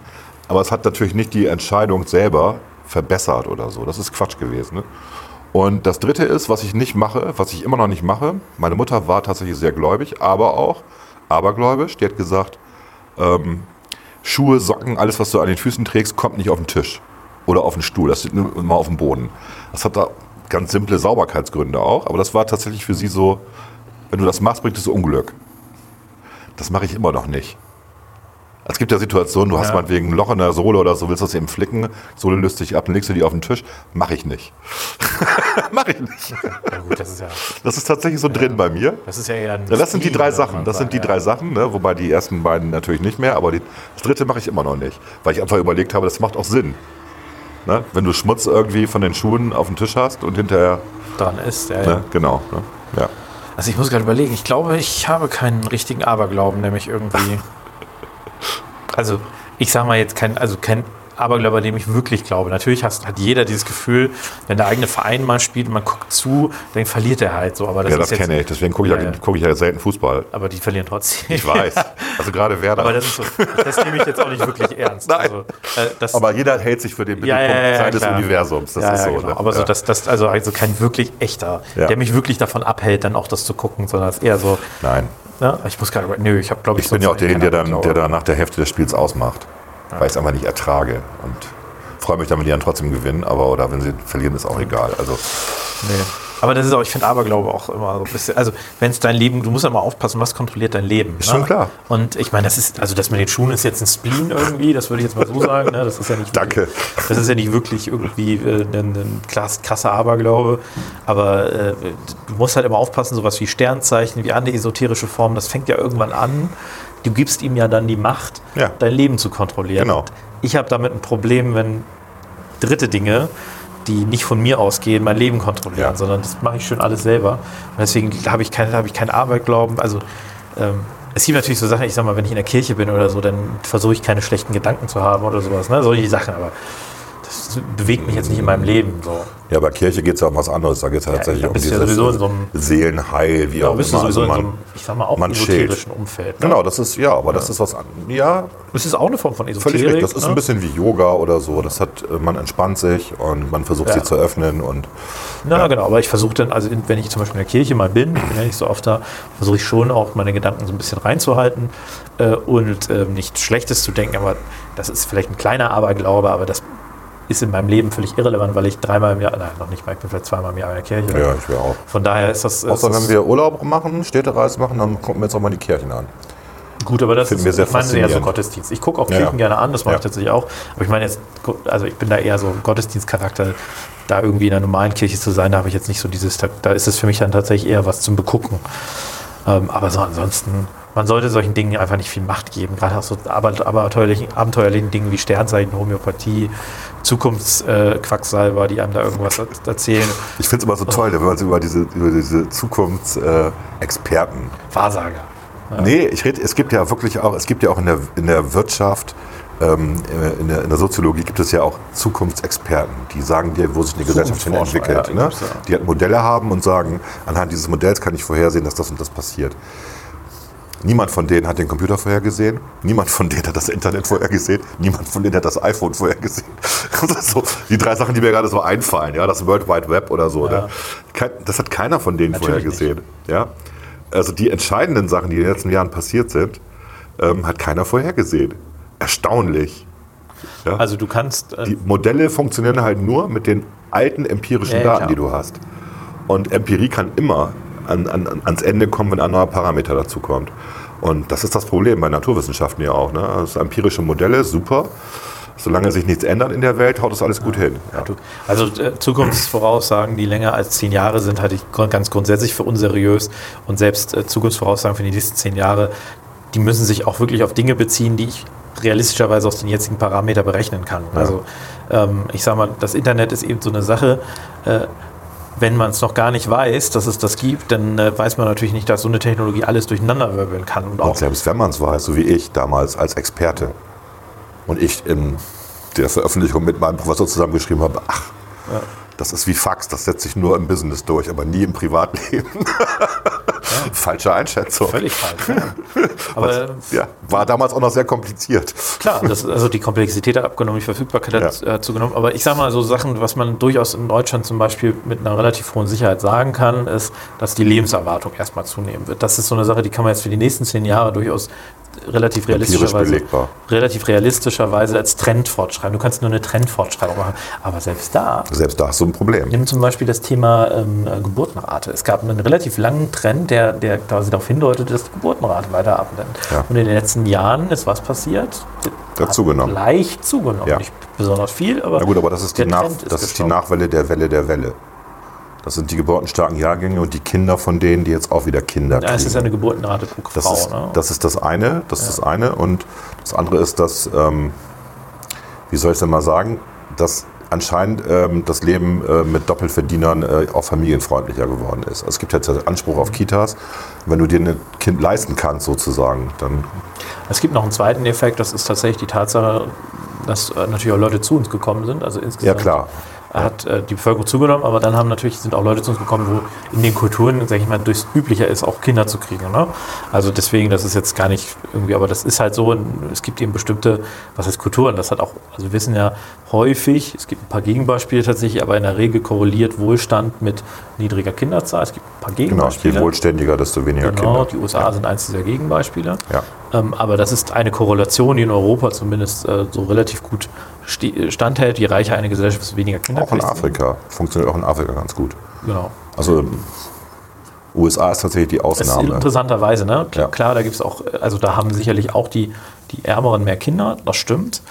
Aber es hat natürlich nicht die Entscheidung selber verbessert oder so. Das ist Quatsch gewesen. Ne? Und das Dritte ist, was ich nicht mache, was ich immer noch nicht mache. Meine Mutter war tatsächlich sehr gläubig, aber auch abergläubisch. Die hat gesagt, ähm, Schuhe, Socken, alles, was du an den Füßen trägst, kommt nicht auf den Tisch oder auf den Stuhl. Das steht nur immer auf dem Boden. Das hat da ganz simple Sauberkeitsgründe auch. Aber das war tatsächlich für sie so, wenn du das machst, bringt es Unglück. Das mache ich immer noch nicht. Es gibt ja Situationen, du hast Ja. meinetwegen ein Loch in der Sohle oder so, willst das eben flicken, Sohle löst dich ab, dann legst du die auf den Tisch. Mache ich nicht. Mache ich nicht. Ja, gut, das ist ja, Das ist tatsächlich so drin bei mir. das ist ja eher ein Ja, das sind die drei Sachen. Das sind die drei ja. Sachen, ne? wobei die ersten beiden natürlich nicht mehr, aber die, das dritte mache ich immer noch nicht, weil ich einfach überlegt habe, das macht auch Sinn. Ne? Wenn du Schmutz irgendwie von den Schuhen auf dem Tisch hast und hinterher, Dran ist, ja, ja. ne? genau. Ne? Ja. Also ich muss gerade überlegen, ich glaube, ich habe keinen richtigen Aberglauben, nämlich irgendwie. Also, ich sage mal jetzt kein, also kein Aberglaube, an dem ich wirklich glaube. Natürlich hast, hat jeder dieses Gefühl, wenn der eigene Verein mal spielt und man guckt zu, dann verliert er halt so. Aber das ja, das kenne ich. Deswegen gucke ich, Ja, ja, guck ich ja selten Fußball. Aber die verlieren trotzdem. Ich weiß. Also gerade Werder. aber das ist so, das nehme ich jetzt auch nicht wirklich ernst. Nein. Also, äh, Aber jeder hält sich für den Mittelpunkt ja, seines klar. Universums. Das ist so. genau. Ne? Aber so, ja. das, das, also, also kein wirklich echter, der mich wirklich davon abhält, dann auch das zu gucken, sondern es ist eher so, Nein. ja, ich muss gerade, nö, ich habe glaube ich Ich bin ja auch derjenige, der dann, der dann nach der Hälfte des Spiels ausmacht. Weil ich es einfach nicht ertrage. Und freue mich dann, wenn die dann trotzdem gewinnen. Aber oder wenn sie verlieren, ist auch egal. Also Nee. Aber das ist auch, ich finde Aberglaube auch immer so ein bisschen, also wenn es dein Leben, du musst ja immer aufpassen, was kontrolliert dein Leben. Ist schon klar. Und ich meine, das ist, also das mit den Schuhen ist jetzt ein Spleen irgendwie, das würde ich jetzt mal so sagen. Ne? Das ist ja nicht Danke. Wirklich, das ist ja nicht wirklich irgendwie äh, ein, ein krass, krasser Aberglaube. Aber äh, du musst halt immer aufpassen, sowas wie Sternzeichen, wie andere esoterische Formen, das fängt ja irgendwann an. Du gibst ihm ja dann die Macht, Ja. dein Leben zu kontrollieren. Genau. Ich habe damit ein Problem, wenn dritte Dinge, die nicht von mir ausgehen, mein Leben kontrollieren, Ja. sondern das mache ich schon alles selber. Und deswegen habe ich keinen habe ich keinen Aberglauben. Also ähm, es gibt natürlich so Sachen, ich sag mal, wenn ich in der Kirche bin oder so, dann versuche ich keine schlechten Gedanken zu haben oder sowas, ne? solche Sachen, aber das bewegt mich jetzt nicht in meinem Leben. So. Ja, bei Kirche geht es ja um was anderes. Da geht es ja tatsächlich um ja dieses in so einem- Seelenheil, wie auch immer. Also in so man, einem, ich sag mal, auch man esoterischen Umfeld. Ne? Genau, das ist, ja, aber das ist was an. Ja, Es ist auch eine Form von Esoterik. völlig richtig. Das ist ne? ein bisschen wie Yoga oder so. Das hat, äh, man entspannt sich und man versucht Ja. sich zu öffnen und Na genau, aber ich versuche dann, also wenn ich zum Beispiel in der Kirche mal bin, ich bin ja nicht so oft da, versuche ich schon auch meine Gedanken so ein bisschen reinzuhalten äh, und ähm, nichts Schlechtes zu denken, aber das ist vielleicht ein kleiner Aberglaube, aber das ist in meinem Leben völlig irrelevant, weil ich dreimal im Jahr, nein, noch nicht mal, ich bin vielleicht zweimal im Jahr in der Kirche. ja, ich wäre auch. Von daher ist das, Außer ist wenn wir Urlaub machen, Städtereise machen, dann gucken wir jetzt auch mal die Kirchen an. Gut, aber das Finden ist wir sehr ich meine eher so. Gottesdienst. Ich gucke auch Ja, Kirchen ja. gerne an, das mache ich Ja. tatsächlich auch. Aber ich meine jetzt, also ich bin da eher so Gottesdienstcharakter, da irgendwie in einer normalen Kirche zu sein, da habe ich jetzt nicht so dieses, da, da ist es für mich dann tatsächlich eher was zum Begucken. Ähm, aber so ansonsten, man sollte solchen Dingen einfach nicht viel Macht geben, gerade auch so abenteuerlichen, abenteuerlichen Dingen wie Sternzeichen, Homöopathie, Zukunftsquacksalber, die einem da irgendwas er- erzählen, Ich finde es immer so toll, wenn man so über diese, über diese Zukunftsexperten. Wahrsager. Nee, ich rede, es gibt ja wirklich auch, es gibt ja auch in der, in der Wirtschaft, ähm, in, der, in der Soziologie gibt es ja auch Zukunftsexperten, die sagen dir, wo sich eine Gesellschaft hin entwickelt. ja, die ne? ja. Die halt Modelle haben und sagen, anhand dieses Modells kann ich vorhersehen, dass das und das passiert. Niemand von denen hat den Computer vorhergesehen. Niemand von denen hat das Internet vorhergesehen. Niemand von denen hat das iPhone vorhergesehen. Das ist so die drei Sachen, die mir gerade so einfallen. Ja, das World Wide Web oder so. Ja. Ne? Das hat keiner von denen Natürlich vorhergesehen. Ja? Also die entscheidenden Sachen, die in den letzten Jahren passiert sind, ähm, hat keiner vorhergesehen. Erstaunlich. Ja? Also du kannst, äh, die Modelle funktionieren halt nur mit den alten empirischen ja, Daten, klar. die du hast. Und Empirie kann immer an, an, ans Ende kommen, wenn ein neuer Parameter dazu kommt. Und das ist das Problem bei Naturwissenschaften ja auch. Ne? Also empirische Modelle, super. solange sich nichts ändert in der Welt, haut das alles gut hin. Ja. Also äh, Zukunftsvoraussagen, die länger als zehn Jahre sind, halte ich ganz grundsätzlich für unseriös. Und selbst äh, Zukunftsvoraussagen für die nächsten zehn Jahre, die müssen sich auch wirklich auf Dinge beziehen, die ich realistischerweise aus den jetzigen Parametern berechnen kann. Also ähm, ich sage mal, das Internet ist eben so eine Sache. Äh, wenn man es noch gar nicht weiß, dass es das gibt, dann äh, weiß man natürlich nicht, dass so eine Technologie alles durcheinanderwirbeln kann. Und auch Und selbst wenn man es weiß, so wie ich damals als Experte und ich in der Veröffentlichung mit meinem Professor zusammengeschrieben habe, ach, das ist wie Fax, das setzt sich nur im Business durch, aber nie im Privatleben. Falsche Einschätzung. völlig falsch. Ja. Aber Ja, war damals auch noch sehr kompliziert. Klar, das, also die Komplexität hat abgenommen, die Verfügbarkeit hat Ja. äh, zugenommen. Aber ich sage mal, so Sachen, was man durchaus in Deutschland zum Beispiel mit einer relativ hohen Sicherheit sagen kann, ist, dass die Lebenserwartung erstmal zunehmen wird. Das ist so eine Sache, die kann man jetzt für die nächsten zehn Jahre durchaus relativ realistischerweise, relativ realistischerweise als Trend fortschreiben. Du kannst nur eine Trendfortschreibung machen. Aber selbst da, Selbst da hast du ein Problem. Nimm zum Beispiel das Thema ähm, äh, Geburtenrate. Es gab einen relativ langen Trend, der, der quasi darauf hindeutet, dass die Geburtenrate weiter abnimmt. Ja. Und in den letzten Jahren ist was passiert? Hat zugenommen. Leicht zugenommen. Ja. Nicht besonders viel, aber Na gut, aber das ist die, Nach ist das ist die. Nachwelle der Welle der Welle. Das sind die geburtenstarken Jahrgänge und die Kinder von denen, die jetzt auch wieder Kinder Ja, es ist kriegen. eine Geburtenrate pro Das, Frau. ist, ne? das ist das eine, das ist das eine. Und das andere ist, dass, ähm, wie soll ich es denn mal sagen, dass anscheinend ähm, das Leben äh, mit Doppelverdienern äh, auch familienfreundlicher geworden ist. Also es gibt jetzt Anspruch auf Kitas. Wenn du dir ein Kind leisten kannst, sozusagen, dann Es gibt noch einen zweiten Effekt, das ist tatsächlich die Tatsache, dass äh, natürlich auch Leute zu uns gekommen sind. Also insgesamt Ja, klar. Hat äh, die Bevölkerung zugenommen, aber dann haben natürlich sind auch Leute zu uns gekommen, wo in den Kulturen, sag ich mal, durchs üblicher ist, auch Kinder zu kriegen. Ne? Also deswegen, das ist jetzt gar nicht irgendwie, aber das ist halt so, es gibt eben bestimmte, was heißt Kulturen, das hat auch, also wir wissen ja häufig, es gibt ein paar Gegenbeispiele tatsächlich, aber in der Regel korreliert Wohlstand mit niedriger Kinderzahl. Es gibt ein paar genau, je Gegenbeispiele. wohlständiger, desto weniger Genau, Kinder. die USA sind eins dieser Gegenbeispiele. Ja. Ähm, aber das ist eine Korrelation, die in Europa zumindest äh, so relativ gut standhält. Je reicher eine Gesellschaft ist, weniger Kinder Auch in. Afrika. Funktioniert auch in Afrika ganz gut. Genau. Also USA ist tatsächlich die Das ist Ausnahme. interessanterweise, ne? Ja. Klar, da gibt es auch, also da haben sicherlich auch die, die Ärmeren mehr Kinder, das stimmt.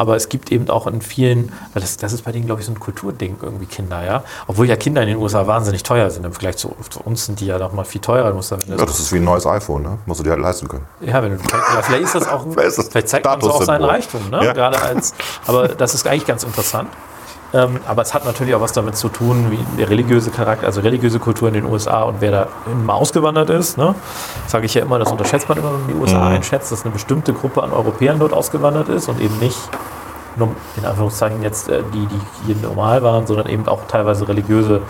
Aber es gibt eben auch in vielen, weil das, das ist bei denen, glaube ich, so ein Kulturding, irgendwie Kinder, ja. Obwohl ja Kinder in den USA wahnsinnig teuer sind. Im Vergleich zu, zu uns sind die ja noch mal viel teurer. Musst dann, Ja, das ist wie ein neues iPhone, ne? Musst du dir halt leisten können. Ja, wenn du, ja, vielleicht ist das auch, Vielleicht ist das vielleicht zeigt man so auch seinen. Reichtum, ne? Ja. Gerade als, aber das ist eigentlich ganz interessant. Ähm, aber es hat natürlich auch was damit zu tun, wie der religiöse Charakter, also religiöse Kultur in den USA und wer da mal ausgewandert ist. Ne? Sage ich ja immer, das unterschätzt man immer, wenn man die USA Mhm. einschätzt, dass eine bestimmte Gruppe an Europäern dort ausgewandert ist und eben nicht nur in Anführungszeichen jetzt äh, die, die hier normal waren, sondern eben auch teilweise religiöse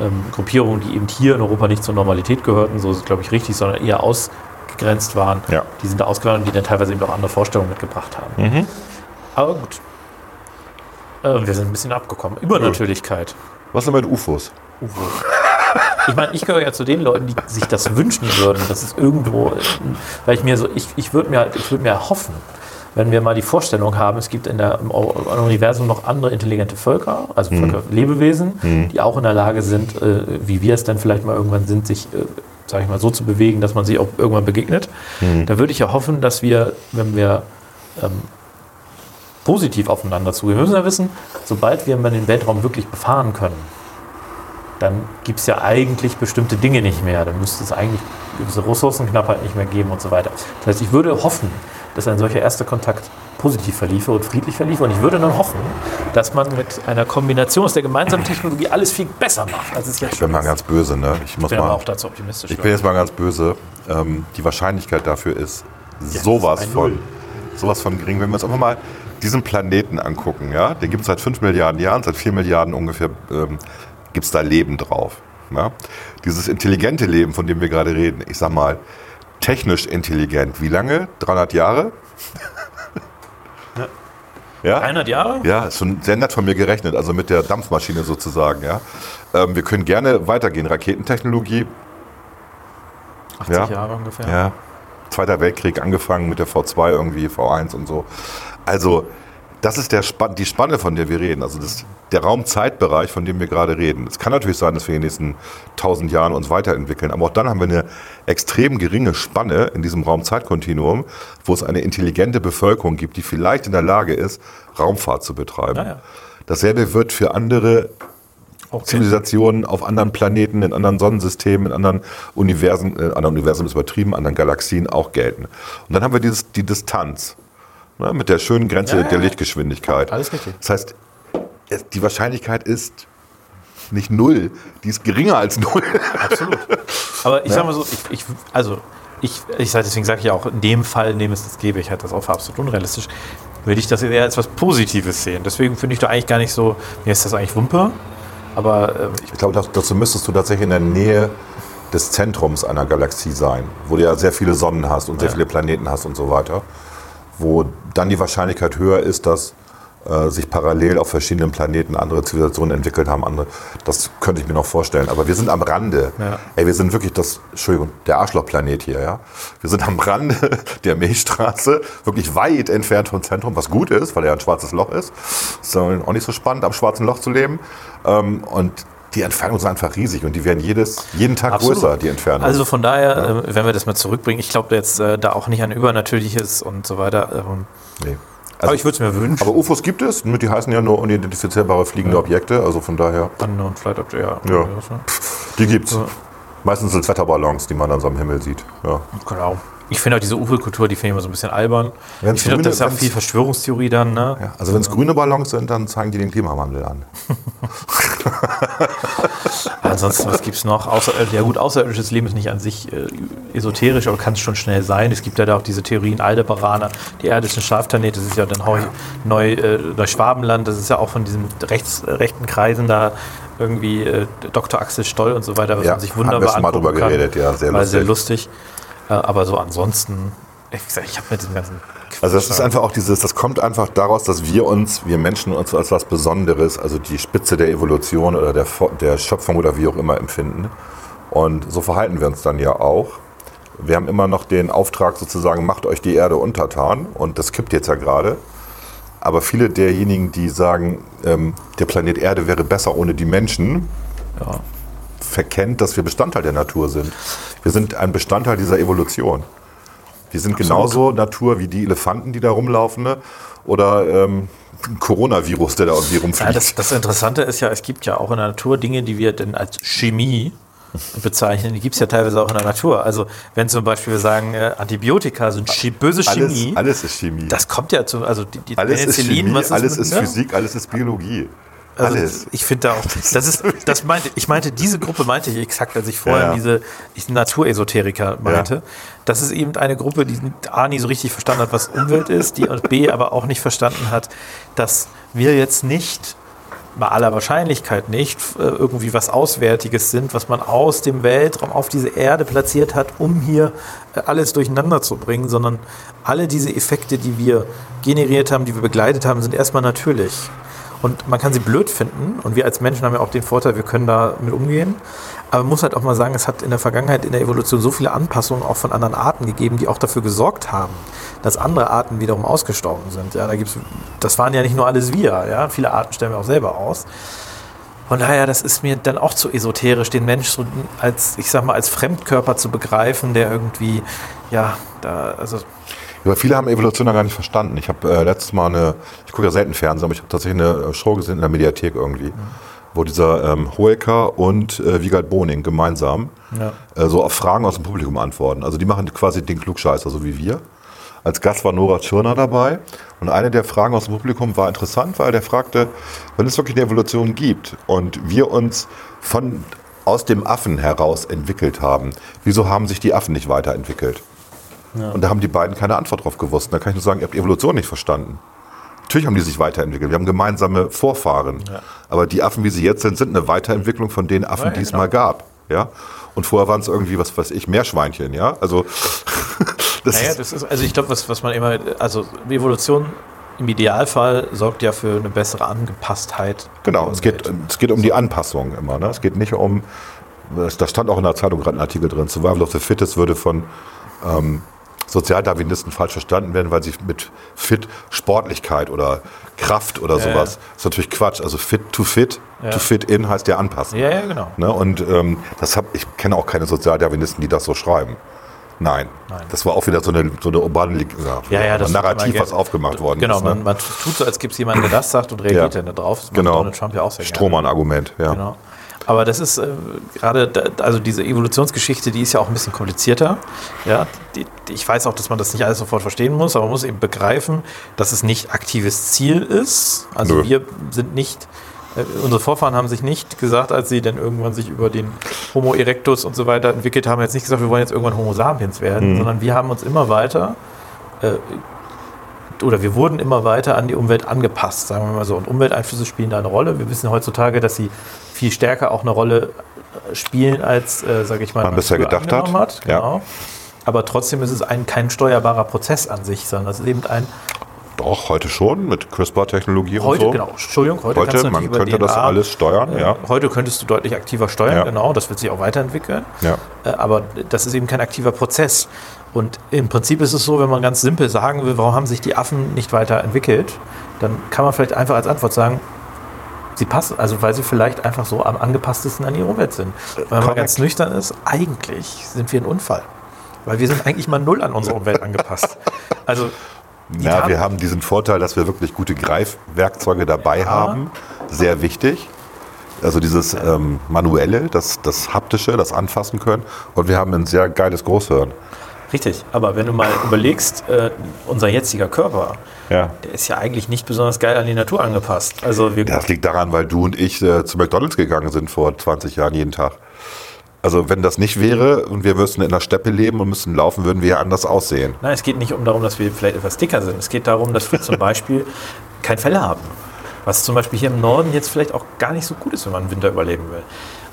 ähm, Gruppierungen, die eben hier in Europa nicht zur Normalität gehörten, so ist es glaube ich richtig, sondern eher ausgegrenzt waren. Ja. Die sind da ausgewandert und die dann teilweise eben auch andere Vorstellungen mitgebracht haben. Mhm. Aber gut. Äh, wir sind ein bisschen abgekommen. Übernatürlichkeit. Was ist denn mit UFOs? Ich meine, ich gehöre ja zu den Leuten, die sich das wünschen würden. Das ist irgendwo, weil ich mir so, ich, ich würde mir, ich würde mir hoffen, wenn wir mal die Vorstellung haben, es gibt in der, im Universum noch andere intelligente Völker, also Völker, Lebewesen, die auch in der Lage sind, äh, wie wir es dann vielleicht mal irgendwann sind, sich, äh, sage ich mal, so zu bewegen, dass man sich auch irgendwann begegnet. Da würde ich ja hoffen, dass wir, wenn wir ähm, positiv aufeinander zugehen, wir müssen ja wissen, sobald wir den Weltraum wirklich befahren können, dann gibt es ja eigentlich bestimmte Dinge nicht mehr. Dann müsste es eigentlich gewisse Ressourcenknappheit nicht mehr geben und so weiter. Das heißt, ich würde hoffen, dass ein solcher erster Kontakt positiv verliefe und friedlich verliefe. Und ich würde dann hoffen, dass man mit einer Kombination aus der gemeinsamen Technologie alles viel besser macht, als es jetzt Ich bin mal ganz böse, ne? Ich muss Ich bin mal. auch dazu optimistisch. Ich bin jetzt mal ganz böse. Ähm, die Wahrscheinlichkeit dafür ist sowas ein von, sowas von gering. Wenn wir uns einfach mal diesen Planeten angucken, ja, den gibt es seit 5 Milliarden Jahren, seit 4 Milliarden ungefähr ähm, gibt es da Leben drauf. Ja? Dieses intelligente Leben, von dem wir gerade reden, ich sag mal, technisch intelligent, wie lange? 300 Jahre? Ja. 300 Jahre? Ja, ist schon sehr nett von mir gerechnet, also mit der Dampfmaschine sozusagen. Ja. Ähm, wir können gerne weitergehen. Raketentechnologie, 80 Ja. Jahre ungefähr. ja. Zweiter Weltkrieg angefangen mit der V2 irgendwie, V1 und so. Also das ist der Span die Spanne, von der wir reden. Also das, der Raumzeitbereich, von dem wir gerade reden. Es kann natürlich sein, dass wir in den nächsten tausend Jahren uns weiterentwickeln. Aber auch dann haben wir eine extrem geringe Spanne in diesem Raumzeitkontinuum, wo es eine intelligente Bevölkerung gibt, die vielleicht in der Lage ist, Raumfahrt zu betreiben. Ja, ja. Dasselbe wird für andere Okay. Zivilisationen auf anderen Planeten, in anderen Sonnensystemen, in anderen Universen, äh, anderen Universen ist übertrieben, anderen Galaxien auch gelten. Und dann haben wir dieses, die Distanz ne, mit der schönen Grenze Ja, ja, der ja. Lichtgeschwindigkeit. Alles richtig. Das heißt, die Wahrscheinlichkeit ist nicht null, die ist geringer als null. Absolut. Aber ich sag mal so, ich, ich, also ich, ich sag, deswegen sage ich ja auch, in dem Fall, in dem es das gäbe, ich halte das auch für absolut unrealistisch, würde ich das eher als was Positives sehen. Deswegen finde ich da eigentlich gar nicht so, mir ist das eigentlich Wumpe, aber ähm, ich, Ich glaube, dazu müsstest du tatsächlich in der Nähe des Zentrums einer Galaxie sein, wo du ja sehr viele Sonnen hast und sehr Ja. viele Planeten hast und so weiter, wo dann die Wahrscheinlichkeit höher ist, dass äh, sich parallel auf verschiedenen Planeten andere Zivilisationen entwickelt haben. Andere, das könnte ich mir noch vorstellen. Aber wir sind am Rande. Ja. Ey, wir sind wirklich das, Entschuldigung, der Arschlochplanet hier, ja. Wir sind am Rande der Milchstraße, wirklich weit entfernt vom Zentrum, was gut ist, weil er ein schwarzes Loch ist. Ist auch nicht so spannend, am schwarzen Loch zu leben. Ähm, und die Entfernungen sind einfach riesig und die werden jedes, jeden Tag Absolut. größer, die Entfernungen. Also von daher, äh, wenn wir das mal zurückbringen, ich glaube jetzt äh, da auch nicht an Übernatürliches und so weiter. Ähm, nee. aber ich würde es mir wünschen. aber UFOs gibt es, die heißen ja nur unidentifizierbare fliegende Objekte, also von daher, Unknown Flight Object, ja. Ja. die gibt's. Meistens sind es Wetterballons, die man dann so am Himmel sieht. Ja. Genau. Ich finde auch diese UFO-Kultur, die finde ich immer so ein bisschen albern. Wenn's ich finde das ist auch wenn's- viel Verschwörungstheorie dann. Ne? Ja, also wenn es grüne Ballons sind, dann zeigen die den Klimawandel an. Ansonsten, was gibt es noch? Außer, ja gut, außerirdisches Leben ist nicht an sich äh, esoterisch, aber kann es schon schnell sein. Es gibt ja da auch diese Theorien, Aldebaraner, die Erde ist ein Schafplanet, das ist ja dann Heu, Neu, äh, Neuschwabenland, das ist ja auch von diesen rechts, rechten Kreisen da irgendwie äh, Dr. Axel Stoll und so weiter, was Ja, man sich haben wir wunderbar schon mal angucken drüber kann. geredet, ja, sehr War sehr lustig. Äh, aber so ansonsten, gesagt, ich habe mit diesem ganzen Also das ist einfach auch dieses, das kommt einfach daraus, dass wir uns, wir Menschen uns als was Besonderes, also die Spitze der Evolution oder der, der Schöpfung oder wie auch immer empfinden. Und so verhalten wir uns dann ja auch. Wir haben immer noch den Auftrag sozusagen, macht euch die Erde untertan. Und das kippt jetzt ja gerade. Aber viele derjenigen, die sagen, ähm, der Planet Erde wäre besser ohne die Menschen, ja. Verkennt, dass wir Bestandteil der Natur sind. Wir sind ein Bestandteil dieser Evolution. Wir sind genauso Natur wie die Elefanten, die da rumlaufen, ne? oder ähm, ein Coronavirus, der da irgendwie Ja, rumfliegt. das, das Interessante ist ja, es gibt ja auch in der Natur Dinge, die wir denn als Chemie bezeichnen, die gibt es ja teilweise auch in der Natur. Also wenn zum Beispiel wir sagen, äh, Antibiotika sind chi- böse alles, Chemie, alles ist Chemie. das kommt ja zu, also die, die alles ist Penicillin, Chemie, was alles mit- ist ne? Physik, alles ist Biologie. Also alles. Ich finde da auch, das ist, das meinte, ich meinte, diese Gruppe meinte ich exakt, als ich vorher Ja, ja. diese ich Naturesoteriker meinte. Das ist eben eine Gruppe, die A nie so richtig verstanden hat, was Umwelt ist, die und B aber auch nicht verstanden hat, dass wir jetzt nicht bei aller Wahrscheinlichkeit nicht äh, irgendwie was Auswärtiges sind, was man aus dem Weltraum auf diese Erde platziert hat, um hier äh, alles durcheinander zu bringen, sondern alle diese Effekte, die wir generiert haben, die wir begleitet haben, sind erstmal natürlich. Und man kann sie blöd finden und wir als Menschen haben ja auch den Vorteil, wir können da mit umgehen. Aber man muss halt auch mal sagen, es hat in der Vergangenheit in der Evolution so viele Anpassungen auch von anderen Arten gegeben, die auch dafür gesorgt haben, dass andere Arten wiederum ausgestorben sind. Ja, da gibt's, das waren ja nicht nur alles wir, ja, viele Arten stellen wir auch selber aus. Von daher, das ist mir dann auch zu esoterisch, den Mensch so als, ich sag mal, als Fremdkörper zu begreifen, der irgendwie, ja, da, also Aber viele haben Evolution ja gar nicht verstanden. Ich habe äh, letztes Mal eine, ich gucke ja selten Fernsehen, aber ich habe tatsächlich eine Show gesehen in der Mediathek irgendwie, wo dieser ähm, Hoeker und äh, Wiegald Boning gemeinsam Ja. äh, so auf Fragen aus dem Publikum antworten. Also die machen quasi den Klugscheißer, so wie wir. Als Gast war Nora Tschirner dabei und eine der Fragen aus dem Publikum war interessant, weil der fragte, wenn es wirklich eine Evolution gibt und wir uns von aus dem Affen heraus entwickelt haben, wieso haben sich die Affen nicht weiterentwickelt? Und da haben die beiden keine Antwort drauf gewusst. Da kann ich nur sagen, ihr habt Evolution nicht verstanden. Natürlich haben die sich weiterentwickelt. Wir haben gemeinsame Vorfahren. Aber die Affen, wie sie jetzt sind, sind eine Weiterentwicklung von den Affen, Ja, die es genau. mal gab. Ja? Und vorher waren es irgendwie, was weiß ich, Meerschweinchen. Ja? Also, das Naja, ist, das ist, also ich glaube, was, was man immer, also Evolution im Idealfall sorgt ja für eine bessere Angepasstheit. genau, es geht, es geht um die Anpassung immer. Ne? Es geht nicht um, da stand auch in der Zeitung gerade ein Artikel drin, Survival of the Fittest würde von ähm, Sozialdarwinisten falsch verstanden werden, weil sie mit fit Sportlichkeit oder Kraft oder sowas. Das ist natürlich Quatsch. Also fit to fit, Ja. to fit in heißt ja anpassen. Ja, ja, genau. Ne? Und ähm, das hab, ich kenne auch keine Sozialdarwinisten, die das so schreiben. Nein. Nein. Das war auch wieder so eine, so eine urbane ja, Ja, ja, ein das Narrativ, was aufgemacht worden genau, ist. Ne? man, man tut so, als gibt es jemanden, der das sagt und reagiert Ja. dann darauf. Das genau. Donald Trump ja auch sehr. Strohmann-Argument, ja. Genau. Aber das ist äh, gerade, also diese Evolutionsgeschichte, die ist ja auch ein bisschen komplizierter. Ja, die, ich weiß auch, dass man das nicht alles sofort verstehen muss, aber man muss eben begreifen, dass es nicht aktives Ziel ist. Also Nö. wir sind nicht, äh, unsere Vorfahren haben sich nicht gesagt, als sie dann irgendwann sich über den Homo erectus und so weiter entwickelt haben, jetzt nicht gesagt, wir wollen jetzt irgendwann Homo sapiens werden, sondern wir haben uns immer weiter äh, oder wir wurden immer weiter an die Umwelt angepasst, sagen wir mal so. Und Umwelteinflüsse spielen da eine Rolle. Wir wissen heutzutage, dass sie viel stärker auch eine Rolle äh, spielen, als, äh, sage ich mal, Man bisher gedacht hat. Hat. Genau. Aber trotzdem ist es ein, kein steuerbarer Prozess an sich, sondern es ist eben ein, Doch, heute schon mit CRISPR-Technologie und heute, so. genau, Entschuldigung, heute, Heute, man könnte das DNA, alles steuern, äh, ja. Heute könntest du deutlich aktiver steuern, Ja. genau, das wird sich auch weiterentwickeln. Ja. Äh, Aber das ist eben kein aktiver Prozess. Und im Prinzip ist es so, wenn man ganz simpel sagen will, warum haben sich die Affen nicht weiterentwickelt, dann kann man vielleicht einfach als Antwort sagen, sie passen, also weil sie vielleicht einfach so am angepasstesten an ihre Umwelt sind. Wenn man korrekt. ganz nüchtern ist, eigentlich sind wir ein Unfall. Weil wir sind eigentlich mal null an unsere Umwelt angepasst. Also Ja, haben- wir haben diesen Vorteil, dass wir wirklich gute Greifwerkzeuge dabei haben. Sehr wichtig. Also dieses ähm, Manuelle, das, das Haptische, das Anfassen können. Und wir haben ein sehr geiles Großhirn. Richtig, aber wenn du mal überlegst, äh, unser jetziger Körper, Ja. der ist ja eigentlich nicht besonders geil an die Natur angepasst. Also wir Das liegt daran, weil du und ich äh, zu McDonalds gegangen sind vor 20 Jahren jeden Tag. Also wenn das nicht wäre und wir müssten in der Steppe leben und müssten laufen, würden wir ja anders aussehen. Nein, es geht nicht um darum, dass wir vielleicht etwas dicker sind. Es geht darum, dass wir zum Beispiel kein Fell haben. Was zum Beispiel hier im Norden jetzt vielleicht auch gar nicht so gut ist, wenn man im Winter überleben will.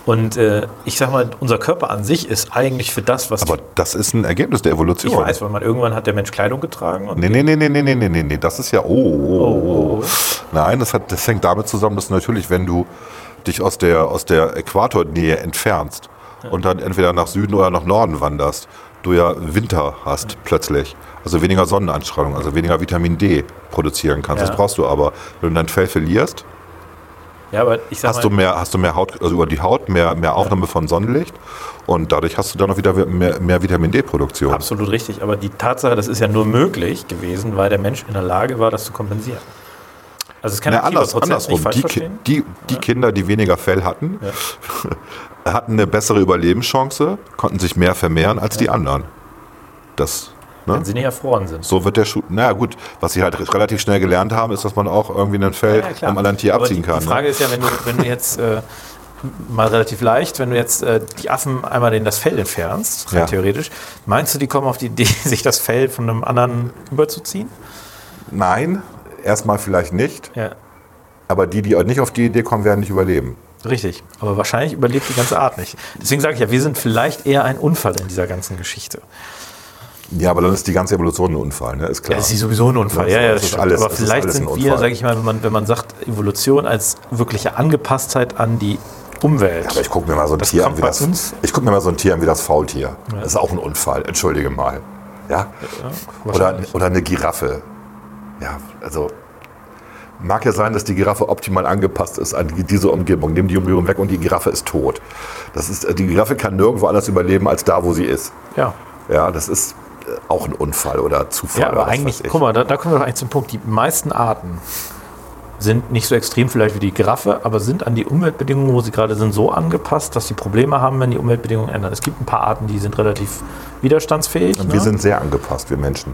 Und äh, ich sag mal, unser Körper an sich ist eigentlich für das, was Aber das ist ein Ergebnis der Evolution. ich weiß, weil man irgendwann hat der Mensch Kleidung getragen und Nee, nee, nee, nee, nee, nee, nee, nee, nee. Das ist ja. Oh, oh, oh. oh. Nein, das, hat, das hängt damit zusammen, dass natürlich, wenn du dich aus der, aus der Äquatornähe entfernst und dann entweder nach Süden oder nach Norden wanderst, du ja Winter hast plötzlich. Also weniger Sonnenanstrahlung, also weniger Vitamin D produzieren kannst. Ja. Das brauchst du aber. Wenn du dein Fell verlierst, ja, aber ich sag hast du mal, mehr, hast du mehr Haut, also über die Haut mehr, mehr Aufnahme von Sonnenlicht und dadurch hast du dann auch wieder mehr, mehr Vitamin D-Produktion. absolut richtig. Aber die Tatsache, das ist ja nur möglich gewesen, weil der Mensch in der Lage war, das zu kompensieren. Also es ist kein Na, anders, Prozess, andersrum. nicht Die, verstehen. die, die Kinder, die weniger Fell hatten, hatten eine bessere Überlebenschance, konnten sich mehr vermehren als die anderen. Das, ne? Wenn sie nicht erfroren sind. So wird der Schuh. Na gut, was sie halt relativ schnell gelernt haben, ist, dass man auch irgendwie ein Fell Ja, klar. am anderen Tier abziehen die, kann. Die Frage ne? ist ja, wenn du, wenn du jetzt äh, mal relativ leicht, wenn du jetzt äh, die Affen einmal in das Fell entfernst, rein Ja. theoretisch, meinst du, die kommen auf die Idee, sich das Fell von einem anderen überzuziehen? Nein, erstmal vielleicht nicht. Ja. Aber die, die nicht auf die Idee kommen, werden nicht überleben. Richtig, aber wahrscheinlich überlebt die ganze Art nicht. Deswegen sage ich ja, wir sind vielleicht eher ein Unfall in dieser ganzen Geschichte. Ja, aber dann ist die ganze Evolution ein Unfall, ne? ist klar. Ja, ist sowieso ein Unfall. Ja, ja, das das ist alles- aber das ist vielleicht ein sind wir, sage ich mal, wenn man, wenn man sagt, Evolution als wirkliche Angepasstheit an die Umwelt. Aber ich gucke mir mal so ein Das Tier an wie das. uns- Ich gucke mir mal so ein Tier an wie das Faultier. Das ist auch ein Unfall. Entschuldige mal. Ja. oder, wahrscheinlich. oder eine Giraffe. Ja, also mag ja sein, dass die Giraffe optimal angepasst ist an die- diese Umgebung. Nimm die Umgebung weg und die Giraffe ist tot. Das ist, die Giraffe kann nirgendwo anders überleben als da, wo sie ist. ja. Ja, das ist auch ein Unfall oder Zufall. Ja, oder aber was eigentlich, guck mal, da, da kommen wir doch eigentlich zum Punkt. Die meisten Arten sind nicht so extrem vielleicht wie die Giraffe, aber sind an die Umweltbedingungen, wo sie gerade sind, so angepasst, dass sie Probleme haben, wenn die Umweltbedingungen ändern. Es gibt ein paar Arten, die sind relativ widerstandsfähig. Und ne? wir sind sehr angepasst, wir Menschen.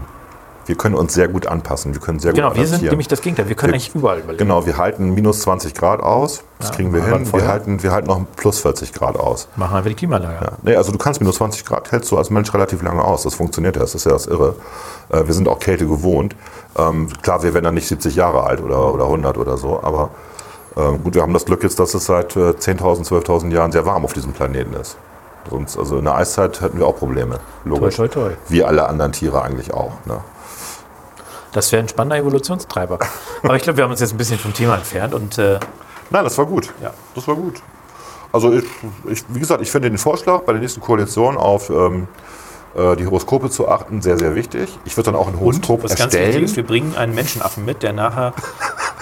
Wir können uns sehr gut anpassen. Wir können sehr genau, gut wir sind adaptieren. nämlich das Gegenteil. Wir können Wir- eigentlich überall überleben. Genau, wir halten minus 20 Grad aus. Das Ja, kriegen wir hin. Wir halten, wir halten noch plus 40 Grad aus. Machen einfach die Klimaanlage. Ja. Nee, also du kannst minus 20 Grad hältst du als Mensch relativ lange aus. Das funktioniert ja, das ist ja das Irre. Äh, wir sind auch Kälte gewohnt. Ähm, klar, wir werden dann nicht 70 Jahre alt oder, oder 100 oder so, aber ähm, gut, wir haben das Glück jetzt, dass es seit äh, 10.000, 12.000 Jahren sehr warm auf diesem Planeten ist. Sonst, also in der Eiszeit hätten wir auch Probleme. Logisch. Toi, toi, toi. Wie alle anderen Tiere eigentlich auch. Ne? Das wäre ein spannender Evolutionstreiber. aber ich glaube, wir haben uns jetzt ein bisschen vom Thema entfernt und äh, Nein, das war gut. Ja. Das war gut. Also ich, ich, wie gesagt, ich finde den Vorschlag bei der nächsten Koalition auf ähm, äh, die Horoskope zu achten, sehr, sehr wichtig. Ich würde dann auch ein Horoskop Was ganz wichtig erstellen. ist, wir bringen einen Menschenaffen mit, der nachher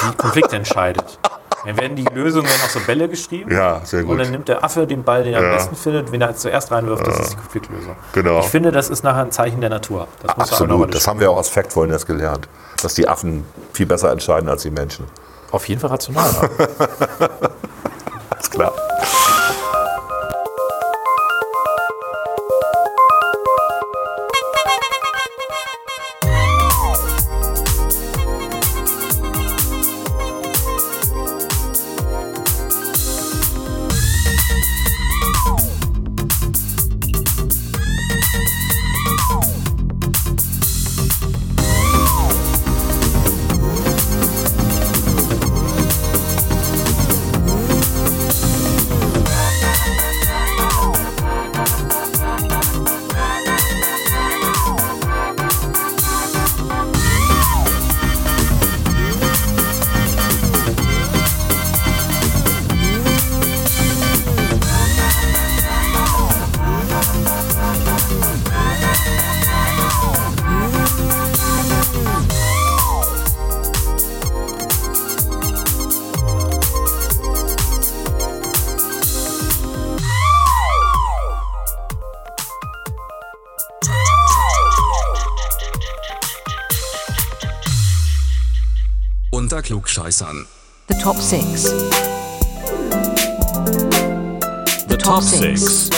die Konflikte entscheidet. Dann werden die Lösungen auf so Bälle geschrieben. Ja, sehr gut. Und dann nimmt der Affe den Ball, den er Ja. am besten findet. Wen er zuerst reinwirft, das ist die Konfliktlösung. Genau. Ich finde, das ist nachher ein Zeichen der Natur. Das Absolut, das haben wir auch aus Factfulness gelernt, dass die Affen viel besser entscheiden als die Menschen. Auf jeden Fall rational. Alles klar. Klugscheißern. The top six. The top six.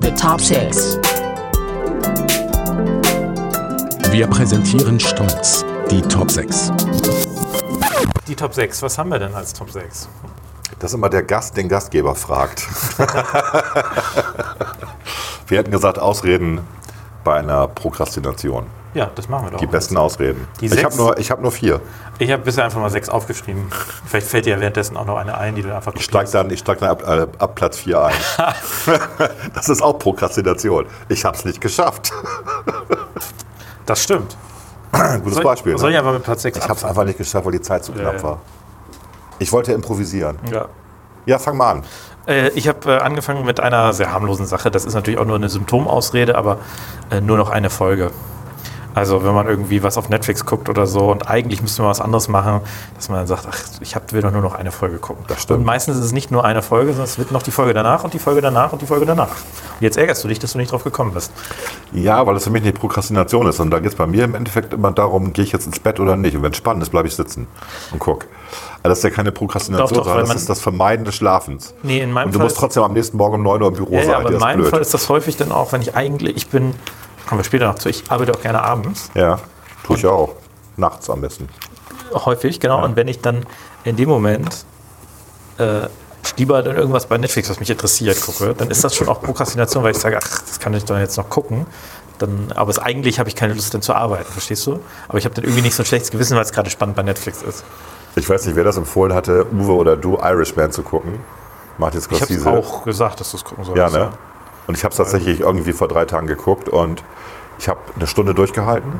The top six. Wir präsentieren stolz die Top 6. die Top 6, was haben wir denn als Top 6? Dass immer der Gast den Gastgeber fragt. wir hätten gesagt, Ausreden bei einer Prokrastination. Ja, das machen wir doch. Die besten Ausreden. Die ich habe nur, ich hab nur vier. Ich habe bisher einfach mal sechs aufgeschrieben. Vielleicht fällt dir ja währenddessen auch noch eine ein, die du einfach Ich steige dann, ich steig dann ab, äh, ab Platz vier ein. das ist auch Prokrastination. Ich habe es nicht geschafft. Das stimmt. Gutes Soll, Beispiel. soll ich Ne? einfach mit Platz 6 Ich habe es einfach nicht geschafft, weil die Zeit zu knapp war. Ich wollte improvisieren. Ja. Ja, fang mal an. Äh, ich habe äh, angefangen mit einer sehr harmlosen Sache. Das ist natürlich auch nur eine Symptomausrede, aber äh, nur noch eine Folge. Also wenn man irgendwie was auf Netflix guckt oder so und eigentlich müsste man was anderes machen, dass man dann sagt, ach, ich hab, will doch nur noch eine Folge gucken. Das stimmt. Und meistens ist es nicht nur eine Folge, sondern es wird noch die Folge danach und die Folge danach und die Folge danach. Und jetzt ärgerst du dich, dass du nicht drauf gekommen bist. Ja, weil es für mich nicht Prokrastination ist. Und da geht es bei mir im Endeffekt immer darum, gehe ich jetzt ins Bett oder nicht. Und wenn es spannend ist, bleibe ich sitzen und guck. Also das ist ja keine Prokrastination, Doch, doch, sondern das ist das Vermeiden des Schlafens. Nee, in meinem Und du Fall musst trotzdem am nächsten Morgen um 9 Uhr im Büro Ja, sein. ja, aber in meinem blöd. Fall ist das häufig dann auch, wenn ich eigentlich, ich bin, kommen wir später noch zu, ich arbeite auch gerne abends. Ja, tue ich auch. Nachts am besten. Häufig, genau. Und wenn ich dann in dem Moment äh, lieber dann irgendwas bei Netflix, was mich interessiert, gucke, dann ist das schon auch Prokrastination, weil ich sage, ach, das kann ich doch jetzt noch gucken. Dann, aber es, eigentlich habe ich keine Lust, dann zu arbeiten, verstehst du? Aber ich habe dann irgendwie nicht so ein schlechtes Gewissen, weil es gerade spannend bei Netflix ist. Ich weiß nicht, wer das empfohlen hatte, Uwe oder du, Irishman zu gucken. Martin Ich habe Scorsese. auch gesagt, dass du es gucken solltest. Ja, ne? Und ich habe es tatsächlich irgendwie vor drei Tagen geguckt und ich habe eine Stunde durchgehalten.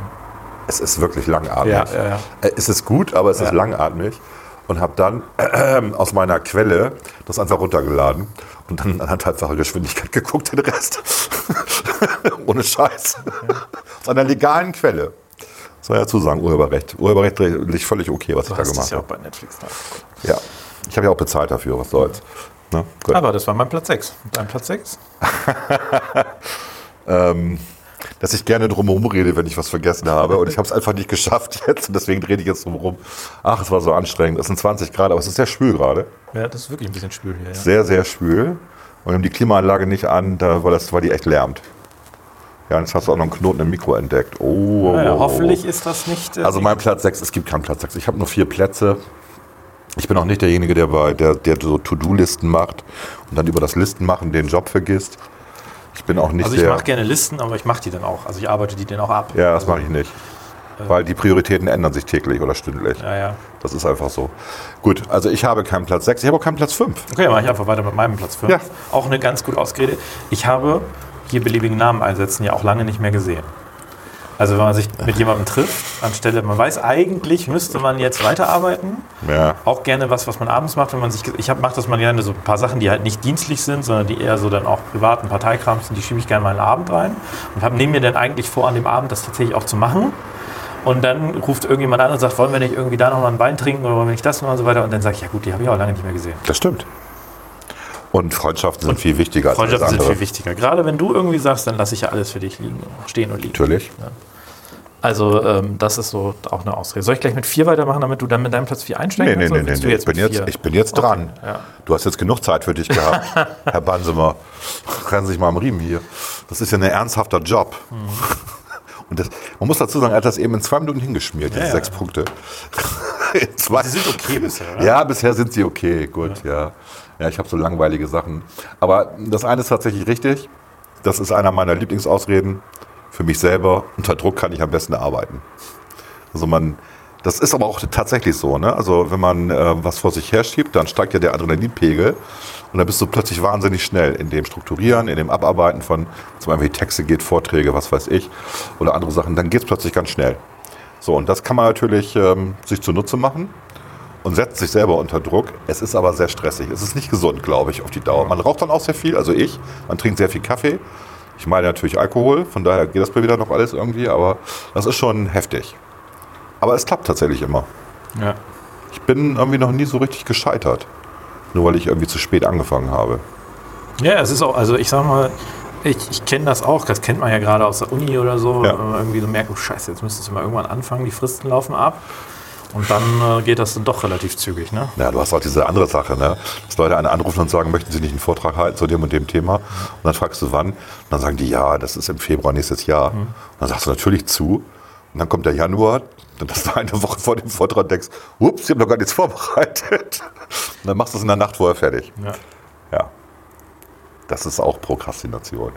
Es ist wirklich langatmig. Ja, ja, ja. Äh, Es ist gut, aber es ist langatmig. Und habe dann äh, aus meiner Quelle das einfach runtergeladen und dann in anderthalbfacher Geschwindigkeit geguckt, den Rest. Ohne Scheiß. Aus einer legalen Quelle. Soll ja zusagen, Urheberrecht. Urheberrecht liegt völlig okay, was Du ich da hast es gemacht ja auch habe. bei Netflix. Da. Ja. Ich habe ja auch bezahlt dafür, was soll's. Ne? Aber das war mein Platz 6. Dein Platz 6? dass ich gerne drumherum rede, wenn ich was vergessen habe. Und ich habe es einfach nicht geschafft jetzt. Und deswegen rede ich jetzt drumherum. Ach, es war so anstrengend. Es sind 20 Grad, aber es ist sehr schwül gerade. Ja, das ist wirklich ein bisschen schwül hier. Ja. Sehr, sehr schwül. Und haben die Klimaanlage nicht an, da, weil, das, weil die echt lärmt. Ja, jetzt hast du auch noch einen Knoten im Mikro entdeckt. Oh, oh, Naja, oh, oh. hoffentlich ist das nicht. äh, Also mein Platz 6, es gibt keinen Platz 6. Ich habe nur vier Plätze. Ich bin auch nicht derjenige, der, bei, der, der so To-Do-Listen macht und dann über das Listenmachen den Job vergisst. Ich bin auch nicht also ich mache gerne Listen, aber ich mache die dann auch. Also ich arbeite die dann auch ab. Ja, das mache ich nicht. Weil die Prioritäten ändern sich täglich oder stündlich. Ja, ja. Das ist einfach so. Gut, also ich habe keinen Platz 6, ich habe auch keinen Platz 5. Okay, mache ich einfach weiter mit meinem Platz 5. Ja. Auch eine ganz gut ausgeredet. Ich habe hier beliebigen Namen einsetzen ja auch lange nicht mehr gesehen. Also wenn man sich mit jemandem trifft, anstelle, man weiß eigentlich, müsste man jetzt weiterarbeiten. Ja. Auch gerne was, was man abends macht, wenn man sich, ich mache das mal gerne so ein paar Sachen, die halt nicht dienstlich sind, sondern die eher so dann auch privaten Parteikram sind, die schiebe ich gerne mal in den Abend rein und habe nehme mir dann eigentlich vor, an dem Abend das tatsächlich auch zu machen. Und dann ruft irgendjemand an und sagt, wollen wir nicht irgendwie da noch mal einen Wein trinken oder wollen wir nicht das machen und so weiter. Und dann sage ich, ja gut, die habe ich auch lange nicht mehr gesehen. Das stimmt. Und Freundschaften sind viel wichtiger als Freundschaften sind viel wichtiger. Gerade wenn du irgendwie sagst, dann lasse ich ja alles für dich liegen, stehen und liegen. Natürlich. Also ähm, das ist so auch eine Ausrede. Soll ich gleich mit vier weitermachen, damit du dann mit deinem Platz vier einsteigen Nee, nee, kannst? nee, nee, nee. Ich bin jetzt, ich bin jetzt dran. ja. Du hast jetzt genug Zeit für dich gehabt. Herr Bansemer, rennen Sie sich mal am Riemen hier. Das ist ja ein ernsthafter Job. Mhm. Und das, man muss dazu sagen, er hat das eben in zwei Minuten hingeschmiert, diese ja. sechs Punkte. In zwei- Sie sind okay bisher, oder? Ja, bisher sind sie okay, gut, ja. Ja, ich habe so langweilige Sachen. Aber das eine ist tatsächlich richtig. Das ist einer meiner Lieblingsausreden für mich selber. Unter Druck kann ich am besten arbeiten. Also man, das ist aber auch tatsächlich so. Ne? Also wenn man äh, was vor sich herschiebt, dann steigt ja der Adrenalinpegel und dann bist du plötzlich wahnsinnig schnell in dem Strukturieren, in dem Abarbeiten von zum Beispiel Texte geht, Vorträge, was weiß ich, oder andere Sachen. Dann geht es plötzlich ganz schnell. So, und das kann man natürlich ähm, sich zunutze machen und setzt sich selber unter Druck. Es ist aber sehr stressig. Es ist nicht gesund, glaube ich, auf die Dauer. Man raucht dann auch sehr viel, also ich. Man trinkt sehr viel Kaffee. Ich meine natürlich Alkohol, von daher geht das bei wieder noch alles irgendwie, aber das ist schon heftig. Aber es klappt tatsächlich immer. Ja. Ich bin irgendwie noch nie so richtig gescheitert. Nur weil ich irgendwie zu spät angefangen habe. Ja, es ist auch, also ich sag mal, ich, ich kenne das auch, das kennt man ja gerade aus der Uni oder so, Ja. wenn man irgendwie so merkt, oh scheiße, jetzt müsstest du mal irgendwann anfangen, die Fristen laufen ab. Und dann äh, geht das dann doch relativ zügig, ne? Ja, du hast auch diese andere Sache, ne? dass Leute einen anrufen und sagen, möchten Sie nicht einen Vortrag halten zu dem und dem Thema? Und dann fragst du wann. Und dann sagen die, ja, das ist im Februar nächstes Jahr. Und dann sagst du natürlich zu. Und dann kommt der Januar, dann hast du eine Woche vor dem Vortrag denkst, ups, ich habe noch gar nichts vorbereitet. Und dann machst du es in der Nacht vorher fertig. Ja. Ja. Das ist auch Prokrastination.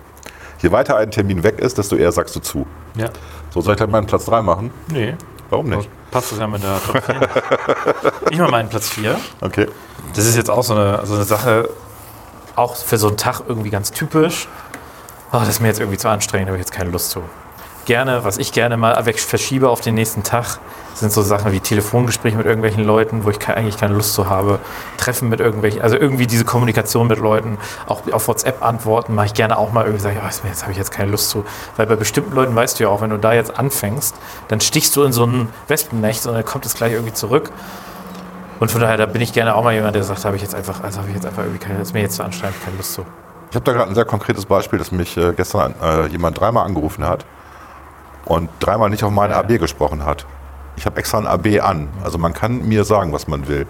Je weiter ein Termin weg ist, desto eher sagst du zu. Ja. So soll ich dann meinen Platz 3 machen? Nee. Warum nicht? Passt das ja mit der Top 10. ich mal meinen Platz 4. Okay. Das ist jetzt auch so eine, so eine Sache, auch für so einen Tag irgendwie ganz typisch. Oh, das ist mir jetzt irgendwie zu anstrengend, da habe ich jetzt keine Lust zu. Gerne, was ich gerne mal verschiebe auf den nächsten Tag, sind so Sachen wie Telefongespräche mit irgendwelchen Leuten, wo ich ke eigentlich keine Lust zu habe. Treffen mit irgendwelchen, also irgendwie diese Kommunikation mit Leuten, auch auf WhatsApp antworten, mache ich gerne auch mal irgendwie, sage ich, oh, jetzt habe ich jetzt keine Lust zu. Weil bei bestimmten Leuten weißt du ja auch, wenn du da jetzt anfängst, dann stichst du in so ein Wespennest und dann kommt es gleich irgendwie zurück. Und von daher, da bin ich gerne auch mal jemand, der sagt, habe ich jetzt einfach, also habe ich jetzt einfach irgendwie keine, ist mir jetzt zu anstrengend, keine Lust zu. Ich habe da gerade ein sehr konkretes Beispiel, dass mich äh, gestern äh, jemand dreimal angerufen hat und dreimal nicht auf meinen AB gesprochen hat. Ich habe extra ein AB an. Also man kann mir sagen, was man will.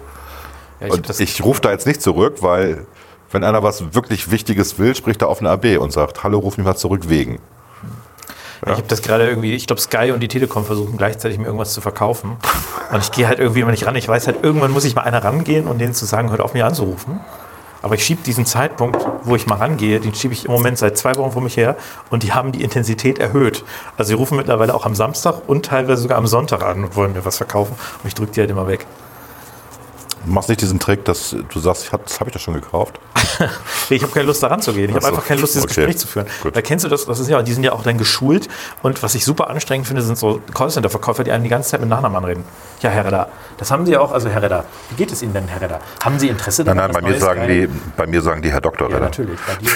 Ja, ich und ich rufe da jetzt nicht zurück, weil wenn einer was wirklich Wichtiges will, spricht er auf eine AB und sagt, hallo, ruf mich mal zurück wegen. ich habe das gerade irgendwie, ich glaube, Sky und die Telekom versuchen gleichzeitig mir irgendwas zu verkaufen. Und ich gehe halt irgendwie immer nicht ran. Ich weiß halt, irgendwann muss ich mal einer rangehen und denen zu sagen, hört auf mich anzurufen. Aber ich schiebe diesen Zeitpunkt, wo ich mal rangehe, den schiebe ich im Moment seit zwei Wochen vor mich her und die haben die Intensität erhöht. Also sie rufen mittlerweile auch am Samstag und teilweise sogar am Sonntag an und wollen mir was verkaufen und ich drücke die halt immer weg. Du machst nicht diesen Trick, dass du sagst, ich hab, das habe ich doch schon gekauft. Nee, ich habe keine Lust daran zu gehen. Ich habe einfach keine Lust, dieses Okay. Gespräch zu führen. Gut. Da kennst du das, das ist ja, die sind ja auch dann geschult. Und was ich super anstrengend finde, sind so Callcenter-Verkäufer, die einem die ganze Zeit mit Nachnamen anreden. Ja, Herr Redder, das haben Sie ja auch, also Herr Redder, wie geht es Ihnen denn, Herr Redder? Haben Sie Interesse Nein, daran? nein, bei was mir, sagen die, bei mir sagen die Herr Doktor. Ja, Redder. natürlich, bei dir.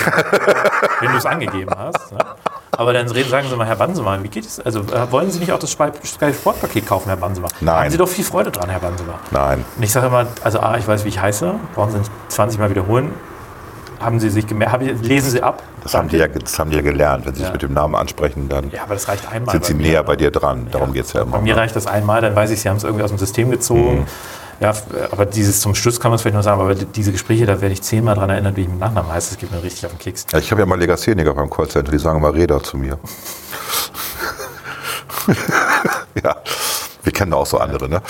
wenn du es angegeben hast. Ne? Aber dann reden, sagen Sie mal, Herr Bansemann, wie geht es? Also äh, wollen Sie nicht auch das Sky Sportpaket kaufen, Herr Bansemann? Nein. Haben Sie doch viel Freude dran, Herr Bansemann. Nein. Und ich sage immer, also A, ich weiß, wie ich heiße, brauchen Sie nicht 20 Mal wiederholen. Haben Sie sich gemerkt, lesen Sie ab. Das haben, die ja, das haben die ja gelernt. Wenn sie Ja. sich mit dem Namen ansprechen, dann Ja, aber das reicht einmal. sind sie bei mir. näher bei dir dran. Darum geht es ja immer. Bei mir reicht das einmal, dann weiß ich, Sie haben es irgendwie aus dem System gezogen. Ja, aber dieses zum Schluss kann man es vielleicht noch sagen, aber diese Gespräche, da werde ich zehnmal dran erinnert, wie ich mit Nachnamen heiße. Das geht mir richtig auf den Keks. Ja, ich habe ja mal Legastheniker beim Callcenter, die sagen immer Räder zu mir. ja, wir kennen auch so andere, ne?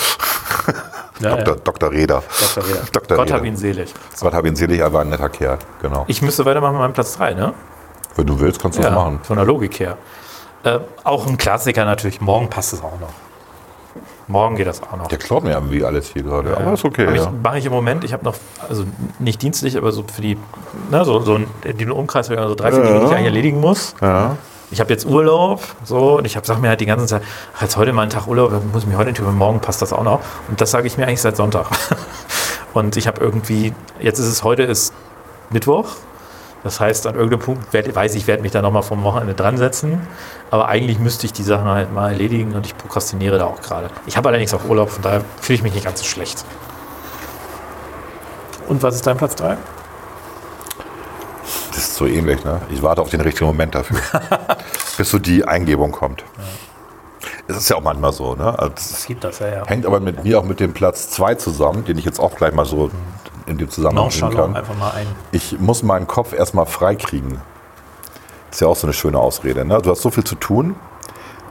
Ja, Dr. ja. Dr. Räder. Dr. Reda. Dr. Gott Reda. hab ihn selig. Gott hab ihn selig, er war ein netter Kerl. Genau. Ich müsste weitermachen mit meinem Platz 3, ne? Wenn du willst, kannst du das machen. Von der Logik her. Äh, auch ein Klassiker natürlich. Morgen passt es auch noch. Morgen geht das auch noch. Der klaut mir irgendwie alles hier gerade. Aber ist okay, ja. ich, Mache ich im Moment. Ich habe noch, also nicht dienstlich, aber so für die, ne, so, so den Umkreis, so drei, vier Dinge, die ich eigentlich erledigen muss. ja. ich habe jetzt Urlaub, so, und ich habe sag mir halt die ganze Zeit, jetzt heute mal einen Tag Urlaub, dann muss ich mich heute über morgen passt das auch noch. Und das sage ich mir eigentlich seit Sonntag. Und ich habe irgendwie, jetzt ist es heute ist Mittwoch. Das heißt, an irgendeinem Punkt werd, weiß ich, werde mich da nochmal vom Wochenende dran setzen. Aber eigentlich müsste ich die Sachen halt mal erledigen und ich prokrastiniere da auch gerade. Ich habe allerdings auch Urlaub, von daher fühle ich mich nicht ganz so schlecht. Und was ist dein Platz 3? Das ist so ähnlich, ne? Ich warte auf den richtigen Moment dafür. bis so die Eingebung kommt. Es ist ja auch manchmal so, ne? Also das Es gibt das, ja, ja. hängt aber mit mir auch mit dem Platz 2 zusammen, den ich jetzt auch gleich mal so in dem Zusammenhang bringen kann. einfach mal ein. Ich muss meinen Kopf erstmal freikriegen. Das ist ja auch so eine schöne Ausrede. Ne? Du hast so viel zu tun,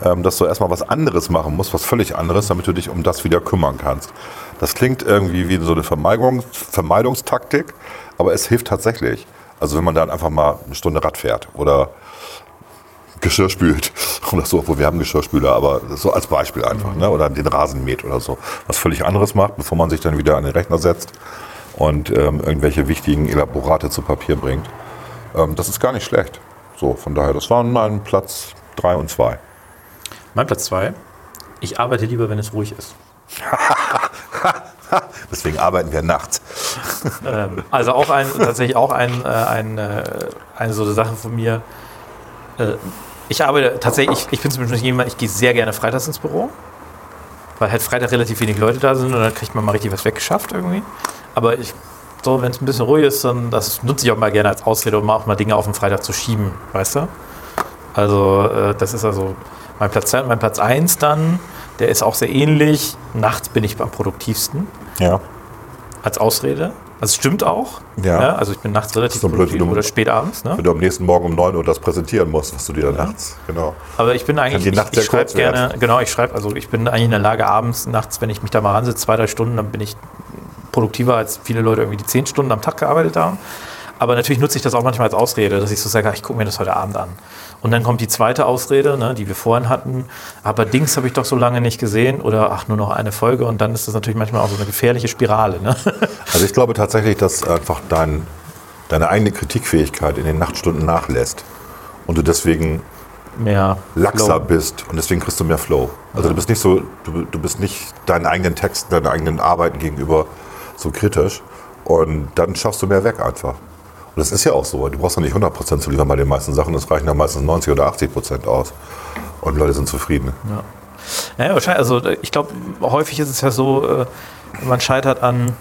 ähm, dass du erstmal was anderes machen musst, was völlig anderes, damit du dich um das wieder kümmern kannst. Das klingt irgendwie wie so eine Vermeidungs Vermeidungstaktik, aber es hilft tatsächlich. Also wenn man dann einfach mal eine Stunde Rad fährt oder Geschirr spült oder so, obwohl wir haben Geschirrspüler, aber so als Beispiel einfach, ne? oder den Rasen mäht oder so. Was völlig anderes macht, bevor man sich dann wieder an den Rechner setzt und ähm, irgendwelche wichtigen Elaborate zu Papier bringt. Ähm, das ist gar nicht schlecht. So, von daher, das waren mein Platz 3 und 2. Mein Platz 2. Ich arbeite lieber, wenn es ruhig ist. Deswegen arbeiten wir nachts. Ähm, also auch ein, tatsächlich auch ein, äh, ein, äh, eine so eine Sache von mir. Äh, ich arbeite tatsächlich, ich, ich bin zum Beispiel jemand, ich gehe sehr gerne freitags ins Büro, weil halt Freitag relativ wenig Leute da sind und dann kriegt man mal richtig was weggeschafft irgendwie. Aber ich, so, wenn es ein bisschen ruhig ist, dann das nutze ich auch mal gerne als Ausrede, um auch mal Dinge auf den Freitag zu schieben, weißt du? Also äh, das ist also mein Platz 2 und mein Platz 1 dann, der ist auch sehr ähnlich. Nachts bin ich am produktivsten Ja. als Ausrede. Also es stimmt auch. Ja. also ich bin nachts relativ So blöd, du- oder spät abends. Ne? Wenn du am nächsten Morgen um 9 Uhr das präsentieren musst, was du dir dann nachts, genau. Aber ich bin eigentlich, ich, ich schreibe werden. gerne, genau, ich schreibe, also ich bin eigentlich in der Lage abends, nachts, wenn ich mich da mal ransetze, zwei, drei Stunden, dann bin ich produktiver als viele Leute irgendwie die zehn Stunden am Tag gearbeitet haben. Aber natürlich nutze ich das auch manchmal als Ausrede, dass ich so sage, ich gucke mir das heute Abend an. Und dann kommt die zweite Ausrede, ne, die wir vorhin hatten. Aber Dings habe ich doch so lange nicht gesehen oder ach, nur noch eine Folge. Und dann ist das natürlich manchmal auch so eine gefährliche Spirale. Ne? Also ich glaube tatsächlich, dass einfach dein, deine eigene Kritikfähigkeit in den Nachtstunden nachlässt und du deswegen Mehr laxer Flow. bist und deswegen kriegst du mehr Flow. Also du bist nicht so, du, du bist nicht deinen eigenen Texten, deinen eigenen Arbeiten gegenüber so kritisch und dann schaffst du mehr weg einfach. Und das ist ja auch so. Du brauchst ja nicht 100% zu liefern bei den meisten Sachen, es reichen ja meistens 90 oder 80% aus. Und Leute sind zufrieden. Ja, wahrscheinlich. Also ich glaube, häufig ist es ja so, äh, man scheitert an,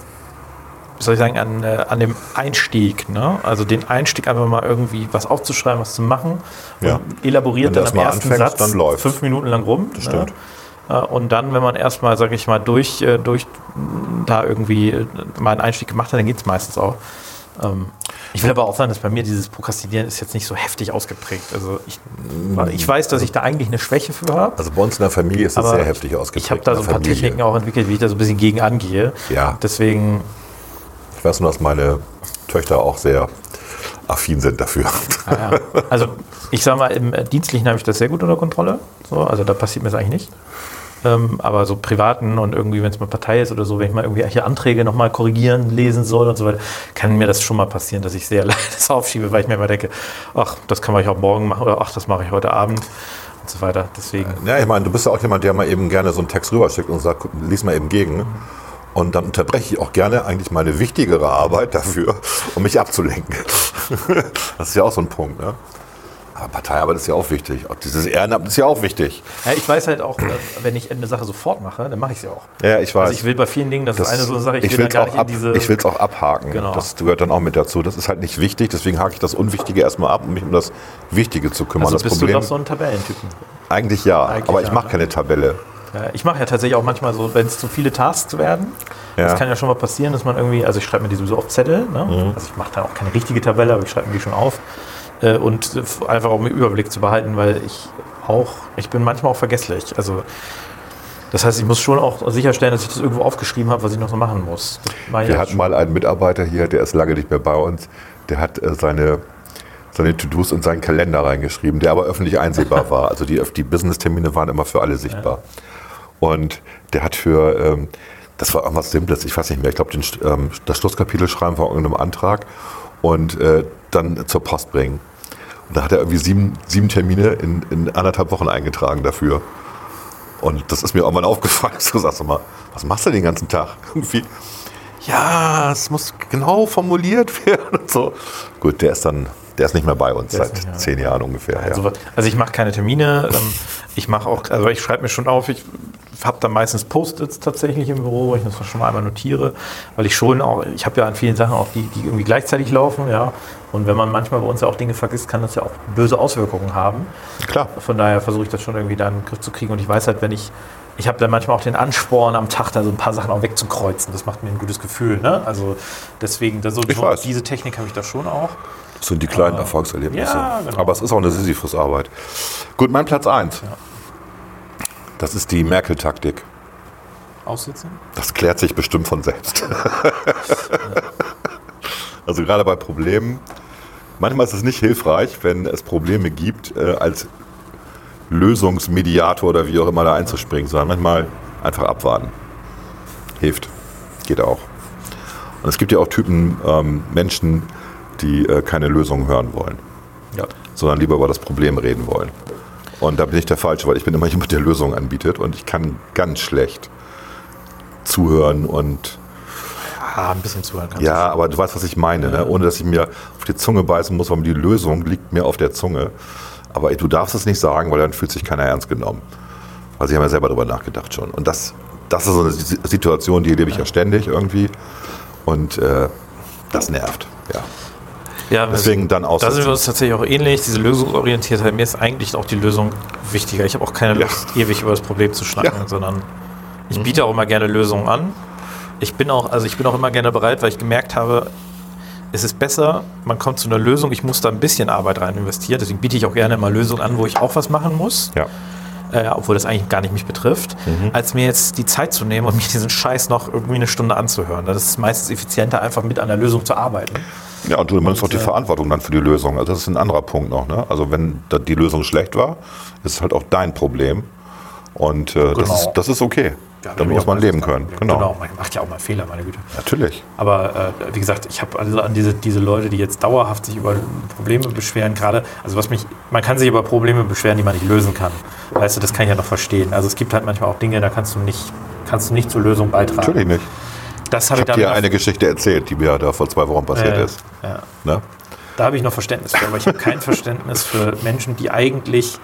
wie soll ich sagen, an, äh, an dem Einstieg. Ne? Also den Einstieg einfach mal irgendwie was aufzuschreiben, was zu machen. Ja. Und elaboriert Wenn dann am ersten anfängst, Satz dann fünf Minuten lang rum. Das stimmt. Ne? Und dann, wenn man erstmal, sag ich mal, durch, äh, durch da irgendwie äh, mal einen Einstieg gemacht hat, dann geht es meistens auch. Ähm, Ich will aber auch sagen, dass bei mir dieses Prokrastinieren ist jetzt nicht so heftig ausgeprägt. Also ich, ich weiß, dass ich da eigentlich eine Schwäche für habe. Also bei uns in der Familie ist das Aber sehr heftig ausgeprägt. Ich habe da so ein paar Familie. Techniken auch entwickelt, wie ich da so ein bisschen gegen angehe. Ja. Deswegen, Ich weiß nur, dass meine Töchter auch sehr affin sind dafür. ja, ja. also ich sage mal, im äh, Dienstlichen habe ich das sehr gut unter Kontrolle. So, also da passiert mir das eigentlich nicht. Ähm, aber so privaten und irgendwie, wenn es mal Partei ist oder so, wenn ich mal irgendwelche Anträge nochmal korrigieren, lesen soll und so weiter, kann mir das schon mal passieren, dass ich sehr leicht das aufschiebe, weil ich mir immer denke, ach, das kann man ich auch morgen machen oder ach, das mache ich heute Abend und so weiter. Deswegen, Ja, ich meine, du bist ja auch jemand, der mal eben gerne so einen Text rüberschickt und sagt, lies mal eben gegen. Und dann unterbreche ich auch gerne eigentlich meine wichtigere Arbeit dafür, um mich abzulenken. Das ist ja auch so ein Punkt. Ne? Aber Parteiarbeit ist ja auch wichtig. Auch dieses Ehrenamt ist ja auch wichtig. ja, ich weiß halt auch, äh, wenn ich eine Sache sofort mache, dann mache ich sie auch. Ja, ich weiß. Also ich will bei vielen Dingen, das, ist eine so eine Sache, ich, ich will will es gar auch, nicht in ab, diese... ich will's auch abhaken. Genau. Das gehört dann auch mit dazu. Das ist halt nicht wichtig, deswegen hake ich das Unwichtige erstmal ab, um mich um das Wichtige zu kümmern. also das bist Problem, du doch so ein Tabellentypen. eigentlich ja, Eigentlich aber ich ja, mache ne? keine Tabelle. Ja, ich mache ja tatsächlich auch manchmal so, wenn es zu viele Tasks werden, Ja. das kann ja schon mal passieren, dass man irgendwie, also ich schreibe mir die sowieso auf Zettel, ne? Mhm. also ich mache da auch keine richtige Tabelle, aber ich schreibe mir die schon auf äh, und einfach um den Überblick zu behalten, weil ich auch, ich bin manchmal auch vergesslich, also das heißt, ich muss schon auch sicherstellen, dass ich das irgendwo aufgeschrieben habe, was ich noch so machen muss. Ich Wir ja hatten mal einen Mitarbeiter hier, der ist lange nicht mehr bei uns, der hat äh, seine, seine To-Dos in seinen Kalender reingeschrieben, der aber öffentlich einsehbar war. Also die, die Business-Termine waren immer für alle sichtbar. Und der hat für, ähm, das war irgendwas Simples, ich weiß nicht mehr, ich glaube, ähm, das Schlusskapitel schreiben von irgendeinem Antrag und äh, dann zur Post bringen. Und da hat er irgendwie sieben, sieben Termine in, in anderthalb Wochen eingetragen dafür. Und das ist mir auch mal aufgefallen. So sagst du mal, was machst du den ganzen Tag? Irgendwie, ja, es muss genau formuliert werden und so. Gut, der ist dann, der ist nicht mehr bei uns Der seit zehn Jahren ungefähr. Also, ja. also ich mache keine Termine. ähm, Ich mache auch, also ich schreibe mir schon auf, ich habe dann meistens Post-its tatsächlich im Büro, wo ich das schon mal einmal notiere, weil ich schon auch, ich habe ja an vielen Sachen auch die, die irgendwie gleichzeitig laufen, ja. Und wenn man manchmal bei uns ja auch Dinge vergisst, kann das ja auch böse Auswirkungen haben. Klar. Von daher versuche ich das schon irgendwie da in den Griff zu kriegen. Und ich weiß halt, wenn ich, ich habe dann manchmal auch den Ansporn am Tag da so ein paar Sachen auch wegzukreuzen. Das macht mir ein gutes Gefühl. Ne? Also deswegen, so, weiß. diese Technik habe ich da schon auch. Das sind die kleinen Erfolgserlebnisse. ja, genau. Aber es ist auch eine Sisyphus-Arbeit. Gut, mein Platz 1. Das ist die Merkel-Taktik. Aussitzen? Das klärt sich bestimmt von selbst. also gerade bei Problemen. Manchmal ist es nicht hilfreich, wenn es Probleme gibt, äh, als Lösungsmediator oder wie auch immer da einzuspringen, sondern manchmal einfach abwarten. Hilft. Geht auch. Und es gibt ja auch Typen ähm, Menschen, die äh, keine Lösung hören wollen, Ja. sondern lieber über das Problem reden wollen. Und da bin ich der Falsche, weil ich bin immer jemand, der Lösungen anbietet und ich kann ganz schlecht zuhören und Ah, ein bisschen zuhören kannst ja, aber du weißt, was ich meine, ne? ohne dass ich mir auf die Zunge beißen muss, weil die Lösung liegt mir auf der Zunge. Aber du darfst es nicht sagen, weil dann fühlt sich keiner ernst genommen. Weil sie haben ja selber darüber nachgedacht schon. Und das, das ist so eine Si- Situation, die erlebe ich ja ständig irgendwie. Und äh, das nervt. Ja. Ja, Deswegen dann Da sind wir uns tatsächlich auch ähnlich, diese Lösungsorientiertheit. Mir ist eigentlich auch die Lösung wichtiger. Ich habe auch keine Ja. Lust, ewig über das Problem zu schnacken, Ja. Mhm. sondern ich biete auch immer gerne Lösungen an. Ich bin auch, also ich bin auch immer gerne bereit, weil ich gemerkt habe, es ist besser, man kommt zu einer Lösung, ich muss da ein bisschen Arbeit rein investieren. Deswegen biete ich auch gerne immer Lösungen an, wo ich auch was machen muss. Ja. äh, obwohl das eigentlich gar nicht mich betrifft, als mir jetzt die Zeit zu nehmen und mir diesen Scheiß noch irgendwie eine Stunde anzuhören. Das ist meistens effizienter, einfach mit an der Lösung zu arbeiten. Ja, und du nimmst auch die Verantwortung dann für die Lösung. Also das ist ein anderer Punkt noch. Ne? Also wenn die Lösung schlecht war, ist es halt auch dein Problem. Und äh, das, Genau. ist, das ist okay. Damit muss man leben können. Genau. man macht ja auch mal Fehler, meine Güte. Natürlich. Aber äh, wie gesagt, ich habe also an diese, diese Leute, die jetzt dauerhaft sich über Probleme beschweren, gerade, also was mich, man kann sich über Probleme beschweren, die man nicht lösen kann. Weißt du, das kann ich ja noch verstehen. Also es gibt halt manchmal auch Dinge, da kannst du nicht, kannst du nicht zur Lösung beitragen. Natürlich nicht. Das habe Ich ich, habe dir eine Geschichte erzählt, die mir da vor zwei Wochen passiert Äh, ist. ja. Ne? Da habe ich noch Verständnis für, aber ich habe kein Verständnis für Menschen, die eigentlich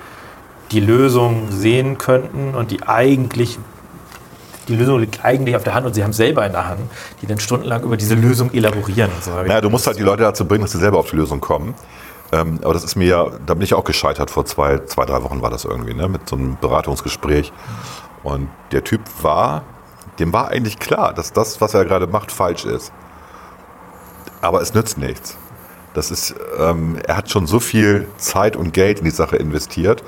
die Lösung sehen könnten und die eigentlich, die Lösung liegt eigentlich auf der Hand und sie haben es selber in der Hand, die dann stundenlang über diese Lösung elaborieren. So. Naja, du musst halt die Leute dazu bringen, dass sie selber auf die Lösung kommen. Ähm, aber das ist mir ja, da bin ich auch gescheitert vor zwei, zwei, drei Wochen war das irgendwie, ne? mit so einem Beratungsgespräch. Und der Typ war, dem war eigentlich klar, dass das, was er gerade macht, falsch ist. Aber es nützt nichts. Das ist, ähm, er hat schon so viel Zeit und Geld in die Sache investiert,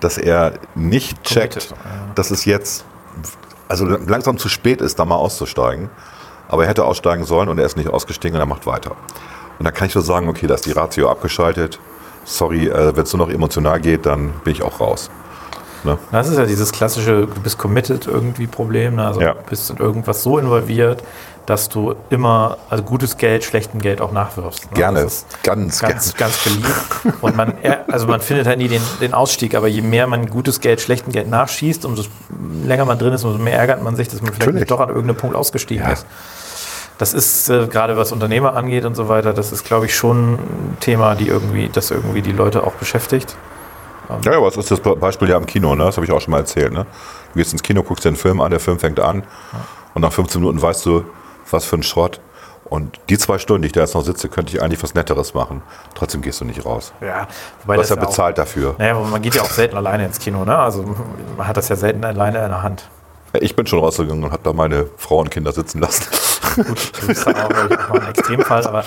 dass er nicht checkt, ja. dass es jetzt also langsam zu spät ist, da mal auszusteigen. Aber er hätte aussteigen sollen und er ist nicht ausgestiegen und er macht weiter. Und da kann ich nur sagen, okay, da ist die Ratio abgeschaltet. Sorry, äh, wenn es nur noch emotional geht, dann bin ich auch raus. Ne? Das ist ja dieses klassische, du bist committed irgendwie Problem, ne? also Ja. du bist in irgendwas so involviert, dass du immer, also gutes Geld, schlechtem Geld auch nachwirfst. Ne? Gerne, ganz, ganz, gerne. ganz beliebt. Und man, also man findet halt nie den, den Ausstieg, aber je mehr man gutes Geld, schlechtem Geld nachschießt, umso länger man drin ist, umso mehr ärgert man sich, dass man vielleicht nicht doch an irgendeinem Punkt ausgestiegen Ja. ist. Das ist äh, gerade was Unternehmer angeht und so weiter, das ist, glaube ich, schon ein Thema, die irgendwie, das irgendwie die Leute auch beschäftigt. Ja, aber es ist das Be- Beispiel ja im Kino, ne? das habe ich auch schon mal erzählt. Ne? Du gehst ins Kino, guckst dir einen Film an, der Film fängt an und nach 15 Minuten weißt du, was für ein Schrott. Und die zwei Stunden, die ich da jetzt noch sitze, könnte ich eigentlich was Netteres machen. Trotzdem gehst du nicht raus. Ja, wobei Du hast ja das auch- bezahlt dafür. Naja, aber man geht ja auch selten alleine ins Kino, ne? Also man hat das ja selten alleine in der Hand. Ich bin schon rausgegangen und habe da meine Frau und Kinder sitzen lassen. Gut, das ist dann auch, auch mal ein Extremfall, aber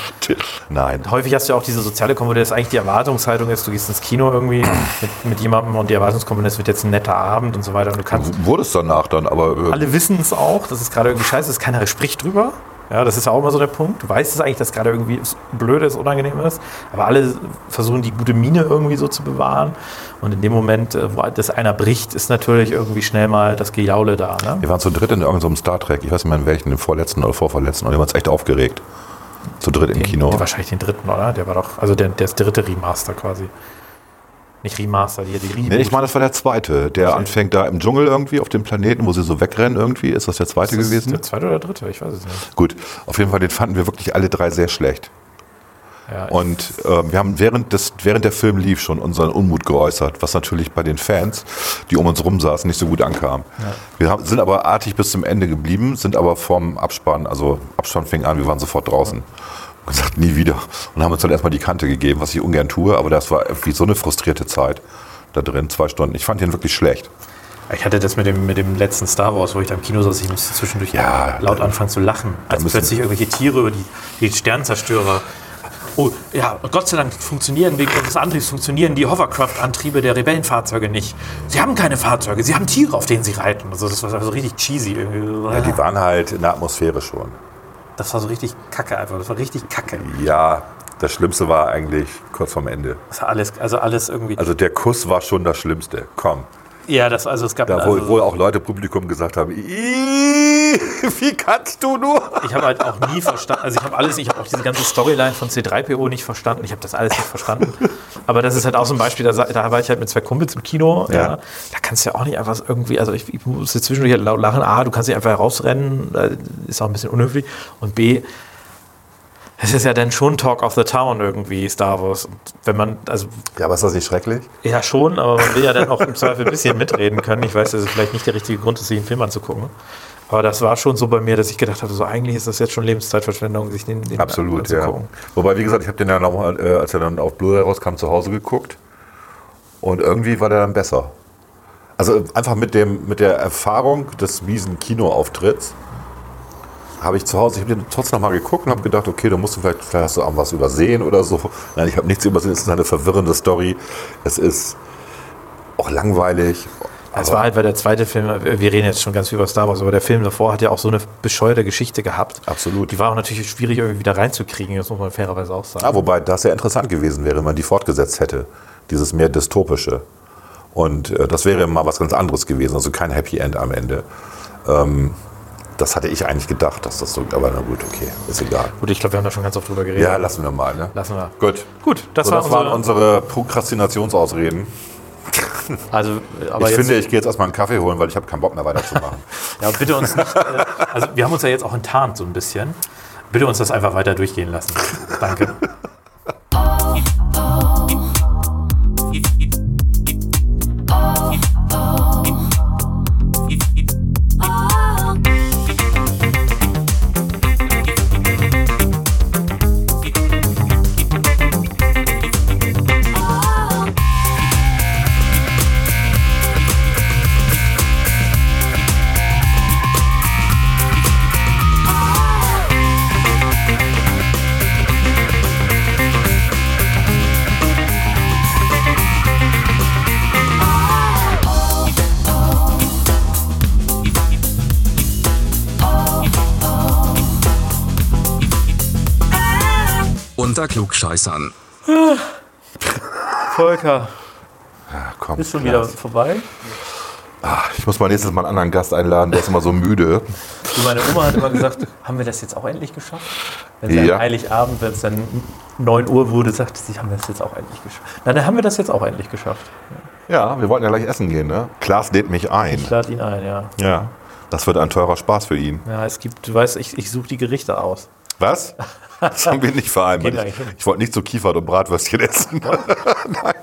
Nein. häufig hast du ja auch diese soziale Komponente, dass eigentlich die Erwartungshaltung ist, du gehst ins Kino irgendwie mit, mit jemandem und die Erwartungskomponente ist, es wird jetzt ein netter Abend und so weiter und du kannst, Wurde es danach dann, aber äh, alle wissen es auch, das ist gerade irgendwie scheiße ist, keiner spricht drüber. Ja, das ist ja auch immer so der Punkt. Du weißt es eigentlich, dass gerade irgendwie blöd ist, unangenehm ist, aber alle versuchen die gute Miene irgendwie so zu bewahren. Und in dem Moment, äh, wo das einer bricht, ist natürlich irgendwie schnell mal das Gejaule da. Ne? wir waren zu dritt in irgendeinem Star Trek, ich weiß nicht mehr in welchen, den vorletzten oder vorvorletzten, und wir haben uns echt aufgeregt. Zu dritt im Den, Kino. Den, wahrscheinlich den dritten, oder? Der war doch, also der, der dritte Remaster quasi. Nicht Remaster, die, die. Nee, ich meine, das war der zweite. Der anfängt da im Dschungel irgendwie auf dem Planeten, wo sie so wegrennen irgendwie. Ist das der zweite Ist das gewesen? Der zweite oder dritte? Ich weiß es nicht. Gut, auf jeden Fall, den fanden wir wirklich alle drei sehr schlecht. Ja, Und äh, wir haben während, des, während der Film lief schon unseren Unmut geäußert, was natürlich bei den Fans, die um uns rum saßen, nicht so gut ankam. Wir haben, sind aber artig bis zum Ende geblieben, sind aber vom Abspann, also Abspann fing an, wir waren sofort draußen. Und gesagt, nie wieder. Und haben uns dann erstmal die Kante gegeben, was ich ungern tue, aber das war irgendwie so eine frustrierte Zeit da drin, zwei Stunden. Ich fand den wirklich schlecht. Ich hatte das mit dem, mit dem letzten Star Wars, wo ich da im Kino saß, ich musste zwischendurch Ja, laut anfangen zu lachen, als plötzlich irgendwelche Tiere über die, die Sternzerstörer. Oh, ja, Gott sei Dank funktionieren wegen des Antriebs funktionieren die Hovercraft-Antriebe der Rebellenfahrzeuge nicht. Sie haben keine Fahrzeuge, sie haben Tiere, auf denen sie reiten. Also das war so richtig cheesy irgendwie. Ja, die waren halt in der Atmosphäre schon. Das war so richtig kacke einfach. Das war richtig kacke. Ja, das Schlimmste war eigentlich kurz vorm Ende. Das war alles, also alles irgendwie. Also der Kuss war schon das Schlimmste. Komm. Ja, das, also es gab Da, wo, also, wo auch Leute Publikum gesagt haben, "Ih, wie kannst du nur? Ich habe halt auch nie verstanden, also ich habe alles, ich habe auch diese ganze Storyline von C3PO nicht verstanden. Ich habe das alles nicht verstanden. Aber das ist halt auch so ein Beispiel, da, da war ich halt mit zwei Kumpels im Kino. Ja. Ja. Da kannst du ja auch nicht einfach irgendwie, also ich, ich musste zwischendurch halt laut lachen. A, du kannst nicht einfach herausrennen, ist auch ein bisschen unhöflich. Und B, es ist ja dann schon Talk of the Town irgendwie, Star Wars. Und wenn man, also Ja, aber ist das nicht schrecklich? ja schon, aber man will ja dann auch im Zweifel ein bisschen mitreden können. Ich weiß, das ist vielleicht nicht der richtige Grund, sich einen Film anzugucken. Aber das war schon so bei mir, dass ich gedacht habe, so eigentlich ist das jetzt schon Lebenszeitverschwendung, sich den, den Absolut, ja. Wobei, wie gesagt, ich habe den ja noch, mal, äh, als er dann auf Blu-ray rauskam, zu Hause geguckt. Und irgendwie war der dann besser. Also einfach mit, dem, mit der Erfahrung des miesen Kinoauftritts habe ich zu Hause, ich habe den trotzdem noch mal geguckt und habe gedacht, okay, da musst du vielleicht, vielleicht hast du auch was übersehen oder so. Nein, ich habe nichts übersehen. Es ist eine verwirrende Story. Es ist auch langweilig. Es war halt, weil der zweite Film, wir reden jetzt schon ganz viel über Star Wars, aber der Film davor hat ja auch so eine bescheuerte Geschichte gehabt. Absolut. Die war auch natürlich schwierig irgendwie wieder reinzukriegen, das muss man fairerweise auch sagen. Ah, wobei das ja interessant gewesen wäre, wenn man die fortgesetzt hätte. Dieses mehr dystopische. Und äh, das wäre mal was ganz anderes gewesen, also kein Happy End am Ende. Ähm, das hatte ich eigentlich gedacht, dass das so, aber na gut, okay, ist egal. Gut, ich glaube, wir haben da schon ganz oft drüber geredet. Ja, lassen wir mal, ne? Lassen wir. Gut. Gut, das, so, war das waren unsere, unsere Prokrastinationsausreden. also, aber ich finde, ich gehe jetzt erstmal einen Kaffee holen, weil ich habe keinen Bock mehr weiterzumachen. Ja, bitte uns nicht. Äh, also, wir haben uns ja jetzt auch enttarnt, so ein bisschen. Bitte uns das einfach weiter durchgehen lassen. Danke. Unter Klugscheißern. Volker, Ja, komm, ist schon wieder Klaas. vorbei. Ah, Ich muss mal nächstes Mal einen anderen Gast einladen, der ist immer so müde. Du, meine Oma hat immer gesagt, haben wir das jetzt auch endlich geschafft? Wenn sie Ja. Heiligabend, wenn es dann 9 Uhr wurde, sagte sie, haben wir das jetzt auch endlich geschafft? Na, dann haben wir das jetzt auch endlich geschafft. Ja, wir wollten ja gleich essen gehen, ne? Klaas lädt mich ein. Ich lade ihn ein, ja. Ja, das wird ein teurer Spaß für ihn. Ja, es gibt, du weißt, ich, ich suche die Gerichte aus. Was? Das haben wir nicht vereinbart. Ich, ich wollte nicht so Kiefert und Bratwürstchen essen. Nein.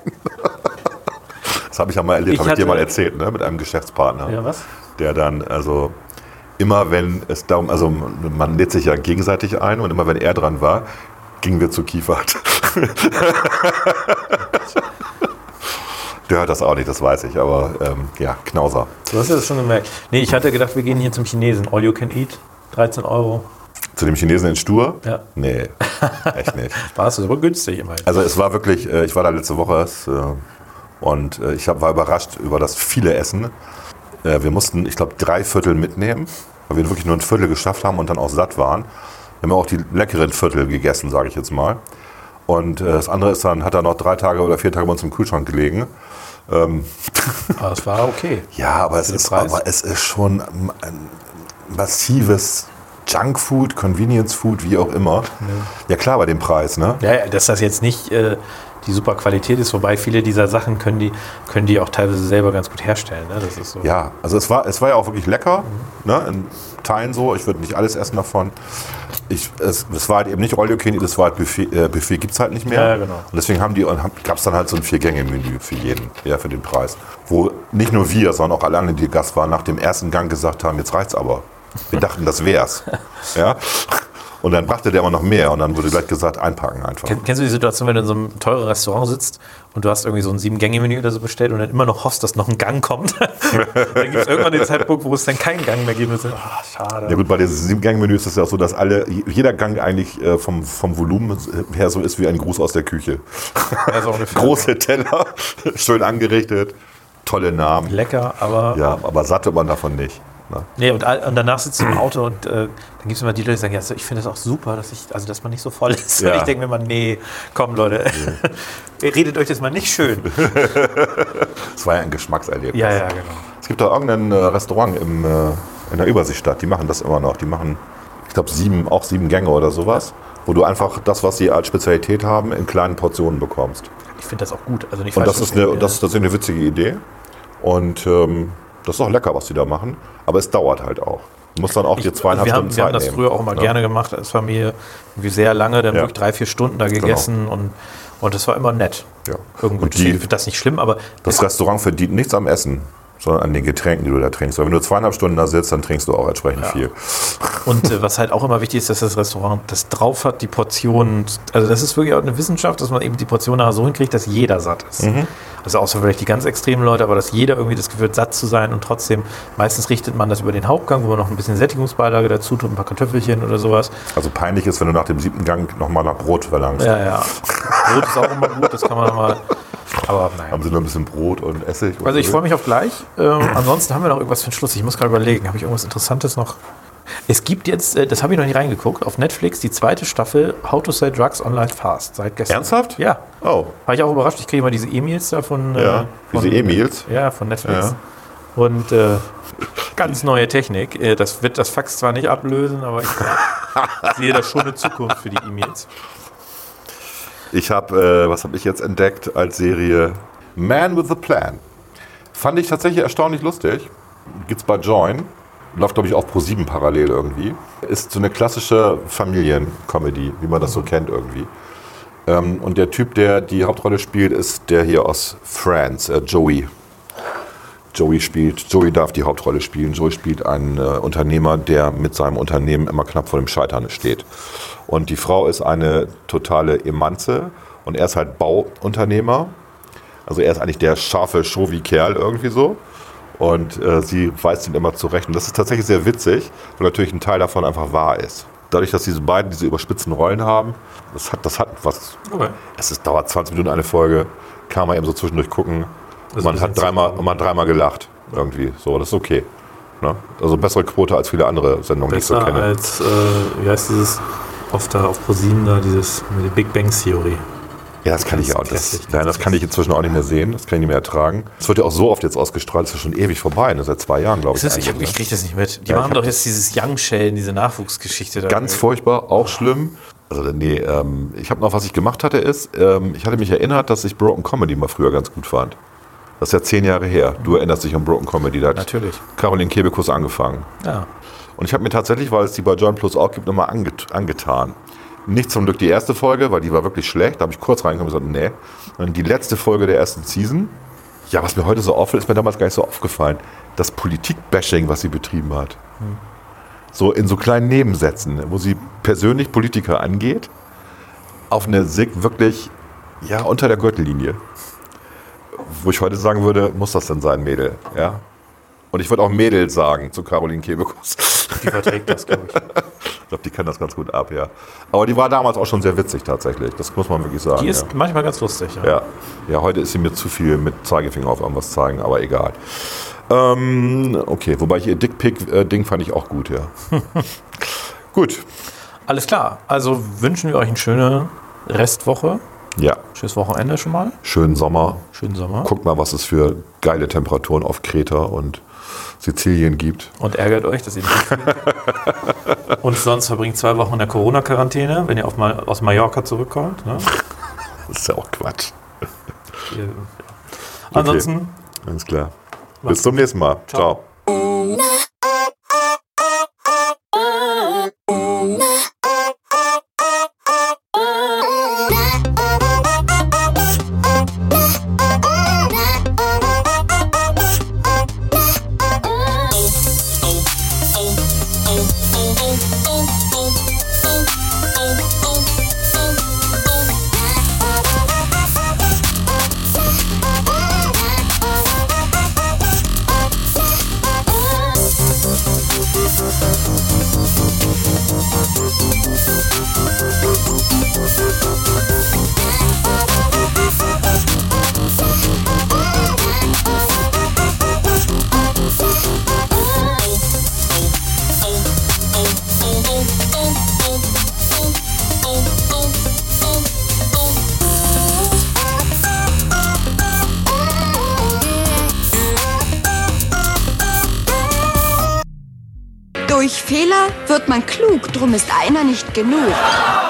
Das habe ich ja mal erlebt, Ich habe ich dir mal erzählt, ne? mit einem Geschäftspartner. Ja, was? Der dann, also immer wenn es darum, also man lädt sich ja gegenseitig ein und immer wenn er dran war, gingen wir zu Kiefert. Der hört das auch nicht, das weiß ich, aber ähm, ja, Knauser. Du hast das schon gemerkt. Nee, ich hatte gedacht, wir gehen hier zum Chinesen. All you can eat. 13 Euro. Zu dem Chinesen in Stur? Ja. Nee, echt nicht. Spaß, ist aber günstig immerhin. Also es war wirklich, äh, ich war da letzte Woche es, äh, und äh, ich war überrascht über das viele Essen. Wir mussten, ich glaube, drei Viertel mitnehmen, weil wir wirklich nur ein Viertel geschafft haben und dann auch satt waren. Wir haben auch die leckeren Viertel gegessen, sage ich jetzt mal. Und das andere ist dann, hat er noch drei Tage oder vier Tage bei uns im Kühlschrank gelegen. Ähm, Aber das war okay. ja, aber es ist, aber es ist schon ein massives Junkfood, Convenience Food, wie auch immer. Ja klar, bei dem Preis, ne? Ja, ja, dass das jetzt nicht äh, die super Qualität ist, wobei viele dieser Sachen können die, können die auch teilweise selber ganz gut herstellen. Ne? Das ist so. Ja, also es war, es war ja auch wirklich lecker, ne? in Teilen so. Ich würde nicht alles essen davon. Ich, es, es war halt eben nicht All es war halt Buffet, äh, Buffet gibt es halt nicht mehr. Ja, genau. Und deswegen haben die, gab es dann halt so ein Vier-Gänge-Menü für jeden, ja, für den Preis. Wo nicht nur wir, sondern auch alle anderen, die Gast waren, nach dem ersten Gang gesagt haben, jetzt reicht's aber. Wir dachten, das wär's. ja? Und dann brachte der immer noch mehr und dann wurde gleich gesagt, einpacken einfach. Kenn- Kennst du die Situation, wenn du in so einem teuren Restaurant sitzt und du hast irgendwie so ein Sieben-Gänge-Menü oder so bestellt und dann immer noch hoffst, dass noch ein Gang kommt? dann gibt es irgendwann den Zeitpunkt, wo es dann keinen Gang mehr gibt. Und du denkst, ah, schade. Ja gut, bei diesem Sieben-Gang-Menü ist es ja auch so, dass alle, jeder Gang eigentlich äh, vom, vom Volumen her so ist wie ein Gruß aus der Küche. Ja, so ungefähr. Große Teller, schön angerichtet, tolle Namen. Lecker, aber Ja, aber satt wird man davon nicht. Ne? Nee, und, und danach sitzt du im Auto und äh, dann gibt es immer die Leute, die sagen, ja, so, ich finde das auch super, dass, ich, also, dass man nicht so voll ist. Ja. Und ich denke mir mal, nee, komm Leute, ihr redet euch das mal nicht schön. Das war ja ein Geschmackserlebnis. Ja, ja, genau. Es gibt da irgendein äh, Restaurant im, äh, in der Überseestadt, die machen das immer noch. Die machen, ich glaube, sieben, auch sieben Gänge oder sowas, wo du einfach das, was sie als Spezialität haben, in kleinen Portionen bekommst. Ich finde das auch gut. Also nicht Und das ist, eine, das, das ist eine witzige Idee. Und ähm, das ist auch lecker, was die da machen. Aber es dauert halt auch. Du musst dann auch dir zweieinhalb wir haben, Stunden wir haben Zeit das nehmen. früher auch immer Ja. gerne gemacht als Familie. Irgendwie sehr lange, dann Ja. wirklich drei, vier Stunden da gegessen und, und das war immer nett. Ja. Irgendwie, die- das nicht schlimm, aber Das Restaurant verdient nichts am Essen, sondern an den Getränken, die du da trinkst. Weil wenn du zweieinhalb Stunden da sitzt, dann trinkst du auch entsprechend viel. Und äh, was halt auch immer wichtig ist, dass das Restaurant das drauf hat, die Portionen. Also das ist wirklich auch eine Wissenschaft, dass man eben die Portion nachher so hinkriegt, dass jeder satt ist. Mhm. Also außer vielleicht die ganz extremen Leute, aber dass jeder irgendwie das Gefühl hat, satt zu sein und trotzdem, meistens richtet man das über den Hauptgang, wo man noch ein bisschen Sättigungsbeilage dazu tut, ein paar Kartoffelchen oder sowas. Also peinlich ist, wenn du nach dem siebten Gang nochmal nach Brot verlangst. Ja, ja. Brot ist auch immer gut, das kann man nochmal. Aber naja. Haben sie nur ein bisschen Brot und Essig? Also ich freue mich auf gleich. Ähm, ansonsten haben wir noch irgendwas für den Schluss. Ich muss gerade überlegen, habe ich irgendwas Interessantes noch? Es gibt jetzt, äh, das habe ich noch nicht reingeguckt, auf Netflix die zweite Staffel How to Sell Drugs Online Fast seit gestern. Ernsthaft? Ja. Oh, War ich auch überrascht. Ich kriege immer diese E-Mails da von, äh, ja. von Diese E-Mails. Ja, von Netflix. Ja. Und äh, ganz neue Technik. Äh, Das wird das Fax zwar nicht ablösen, aber ich sehe da schon eine Zukunft für die E-Mails. Ich habe, äh, was habe ich jetzt entdeckt als Serie? Man with a Plan. Fand ich tatsächlich erstaunlich lustig. Gibt's bei Join. Läuft, glaube ich, auch pro sieben parallel irgendwie. Ist so eine klassische Familiencomedy, wie man das so kennt irgendwie. Ähm, und der Typ, der die Hauptrolle spielt, ist der hier aus Friends, äh, Joey. Joey spielt, Joey darf die Hauptrolle spielen. Joey spielt einen äh, Unternehmer, der mit seinem Unternehmen immer knapp vor dem Scheitern steht. Und die Frau ist eine totale Emanze und er ist halt Bauunternehmer. Also er ist eigentlich der scharfe Chauvi-Kerl irgendwie so. Und äh, sie weist ihn immer zurecht. Und das ist tatsächlich sehr witzig, weil natürlich ein Teil davon einfach wahr ist. Dadurch, dass diese beiden diese überspitzten Rollen haben, das hat, das hat was. Okay. Es ist, dauert 20 Minuten eine Folge, kann man eben so zwischendurch gucken. Also man hat dreimal, man hat dreimal gelacht irgendwie. So, das ist okay. Ne? Also bessere Quote als viele andere Sendungen, die ich so Besser kenne. als, äh, wie heißt dieses, auf, da, auf ProSieben da, dieses mit der Big Bang Theory. Ja, das kann ich Ganz auch. Das, nein, das kann ich inzwischen auch nicht mehr sehen. Das kann ich nicht mehr ertragen. Es wird ja auch so oft jetzt ausgestrahlt. Das ist schon ewig vorbei. Ne? Seit zwei Jahren, glaube ich. Ist das, ich ich ne? kriege das nicht mit. Die Ja, ich machen doch jetzt dieses Young Shell, diese Nachwuchsgeschichte da. Ganz furchtbar, auch schlimm. Also nee, ähm, ich habe noch, was ich gemacht hatte, ist, ähm, ich hatte mich erinnert, dass ich Broken Comedy mal früher ganz gut fand. Das ist ja zehn Jahre her. Du erinnerst dich an Broken Comedy. Da hat Natürlich. Caroline Kebekus angefangen. Ja. Und ich habe mir tatsächlich, weil es die bei John Plus auch gibt, nochmal anget angetan. Nicht zum Glück die erste Folge, weil die war wirklich schlecht. Da habe ich kurz reingekommen und gesagt, nee. Und die letzte Folge der ersten Season. Ja, was mir heute so auffällt, ist mir damals gar nicht so aufgefallen. Das Politik-Bashing, was sie betrieben hat. So in so kleinen Nebensätzen, wo sie persönlich Politiker angeht, auf eine Sig wirklich, ja, unter der Gürtellinie. Wo ich heute sagen würde, muss das denn sein, Mädel? Ja. Und ich würde auch Mädel sagen zu Caroline Kebekus. Die verträgt das, glaube ich. Ich glaube, die kann das ganz gut ab, ja. Aber die war damals auch schon sehr witzig tatsächlich. Das muss man wirklich sagen. Die ist manchmal ganz lustig. Ja. ja. ja. ja, heute ist sie mir zu viel mit Zeigefinger auf irgendwas zeigen, aber egal. Ähm, okay, wobei ich ihr Dickpick-Ding fand ich auch gut, ja. gut, Alles klar. Also wünschen wir euch eine schöne Restwoche. Ja. Schönes Wochenende schon mal. Schönen Sommer. Schönen Sommer. Guckt mal, was es für geile Temperaturen auf Kreta und Sizilien gibt. Und ärgert euch, dass ihr nicht könnt. Und sonst verbringt zwei Wochen in der Corona-Quarantäne, wenn ihr auf mal aus Mallorca zurückkommt. Ne? Das ist ja auch Quatsch. Ihr, ja. Ansonsten, Alles klar. Bis zum nächsten Mal. Ciao. Durch genug.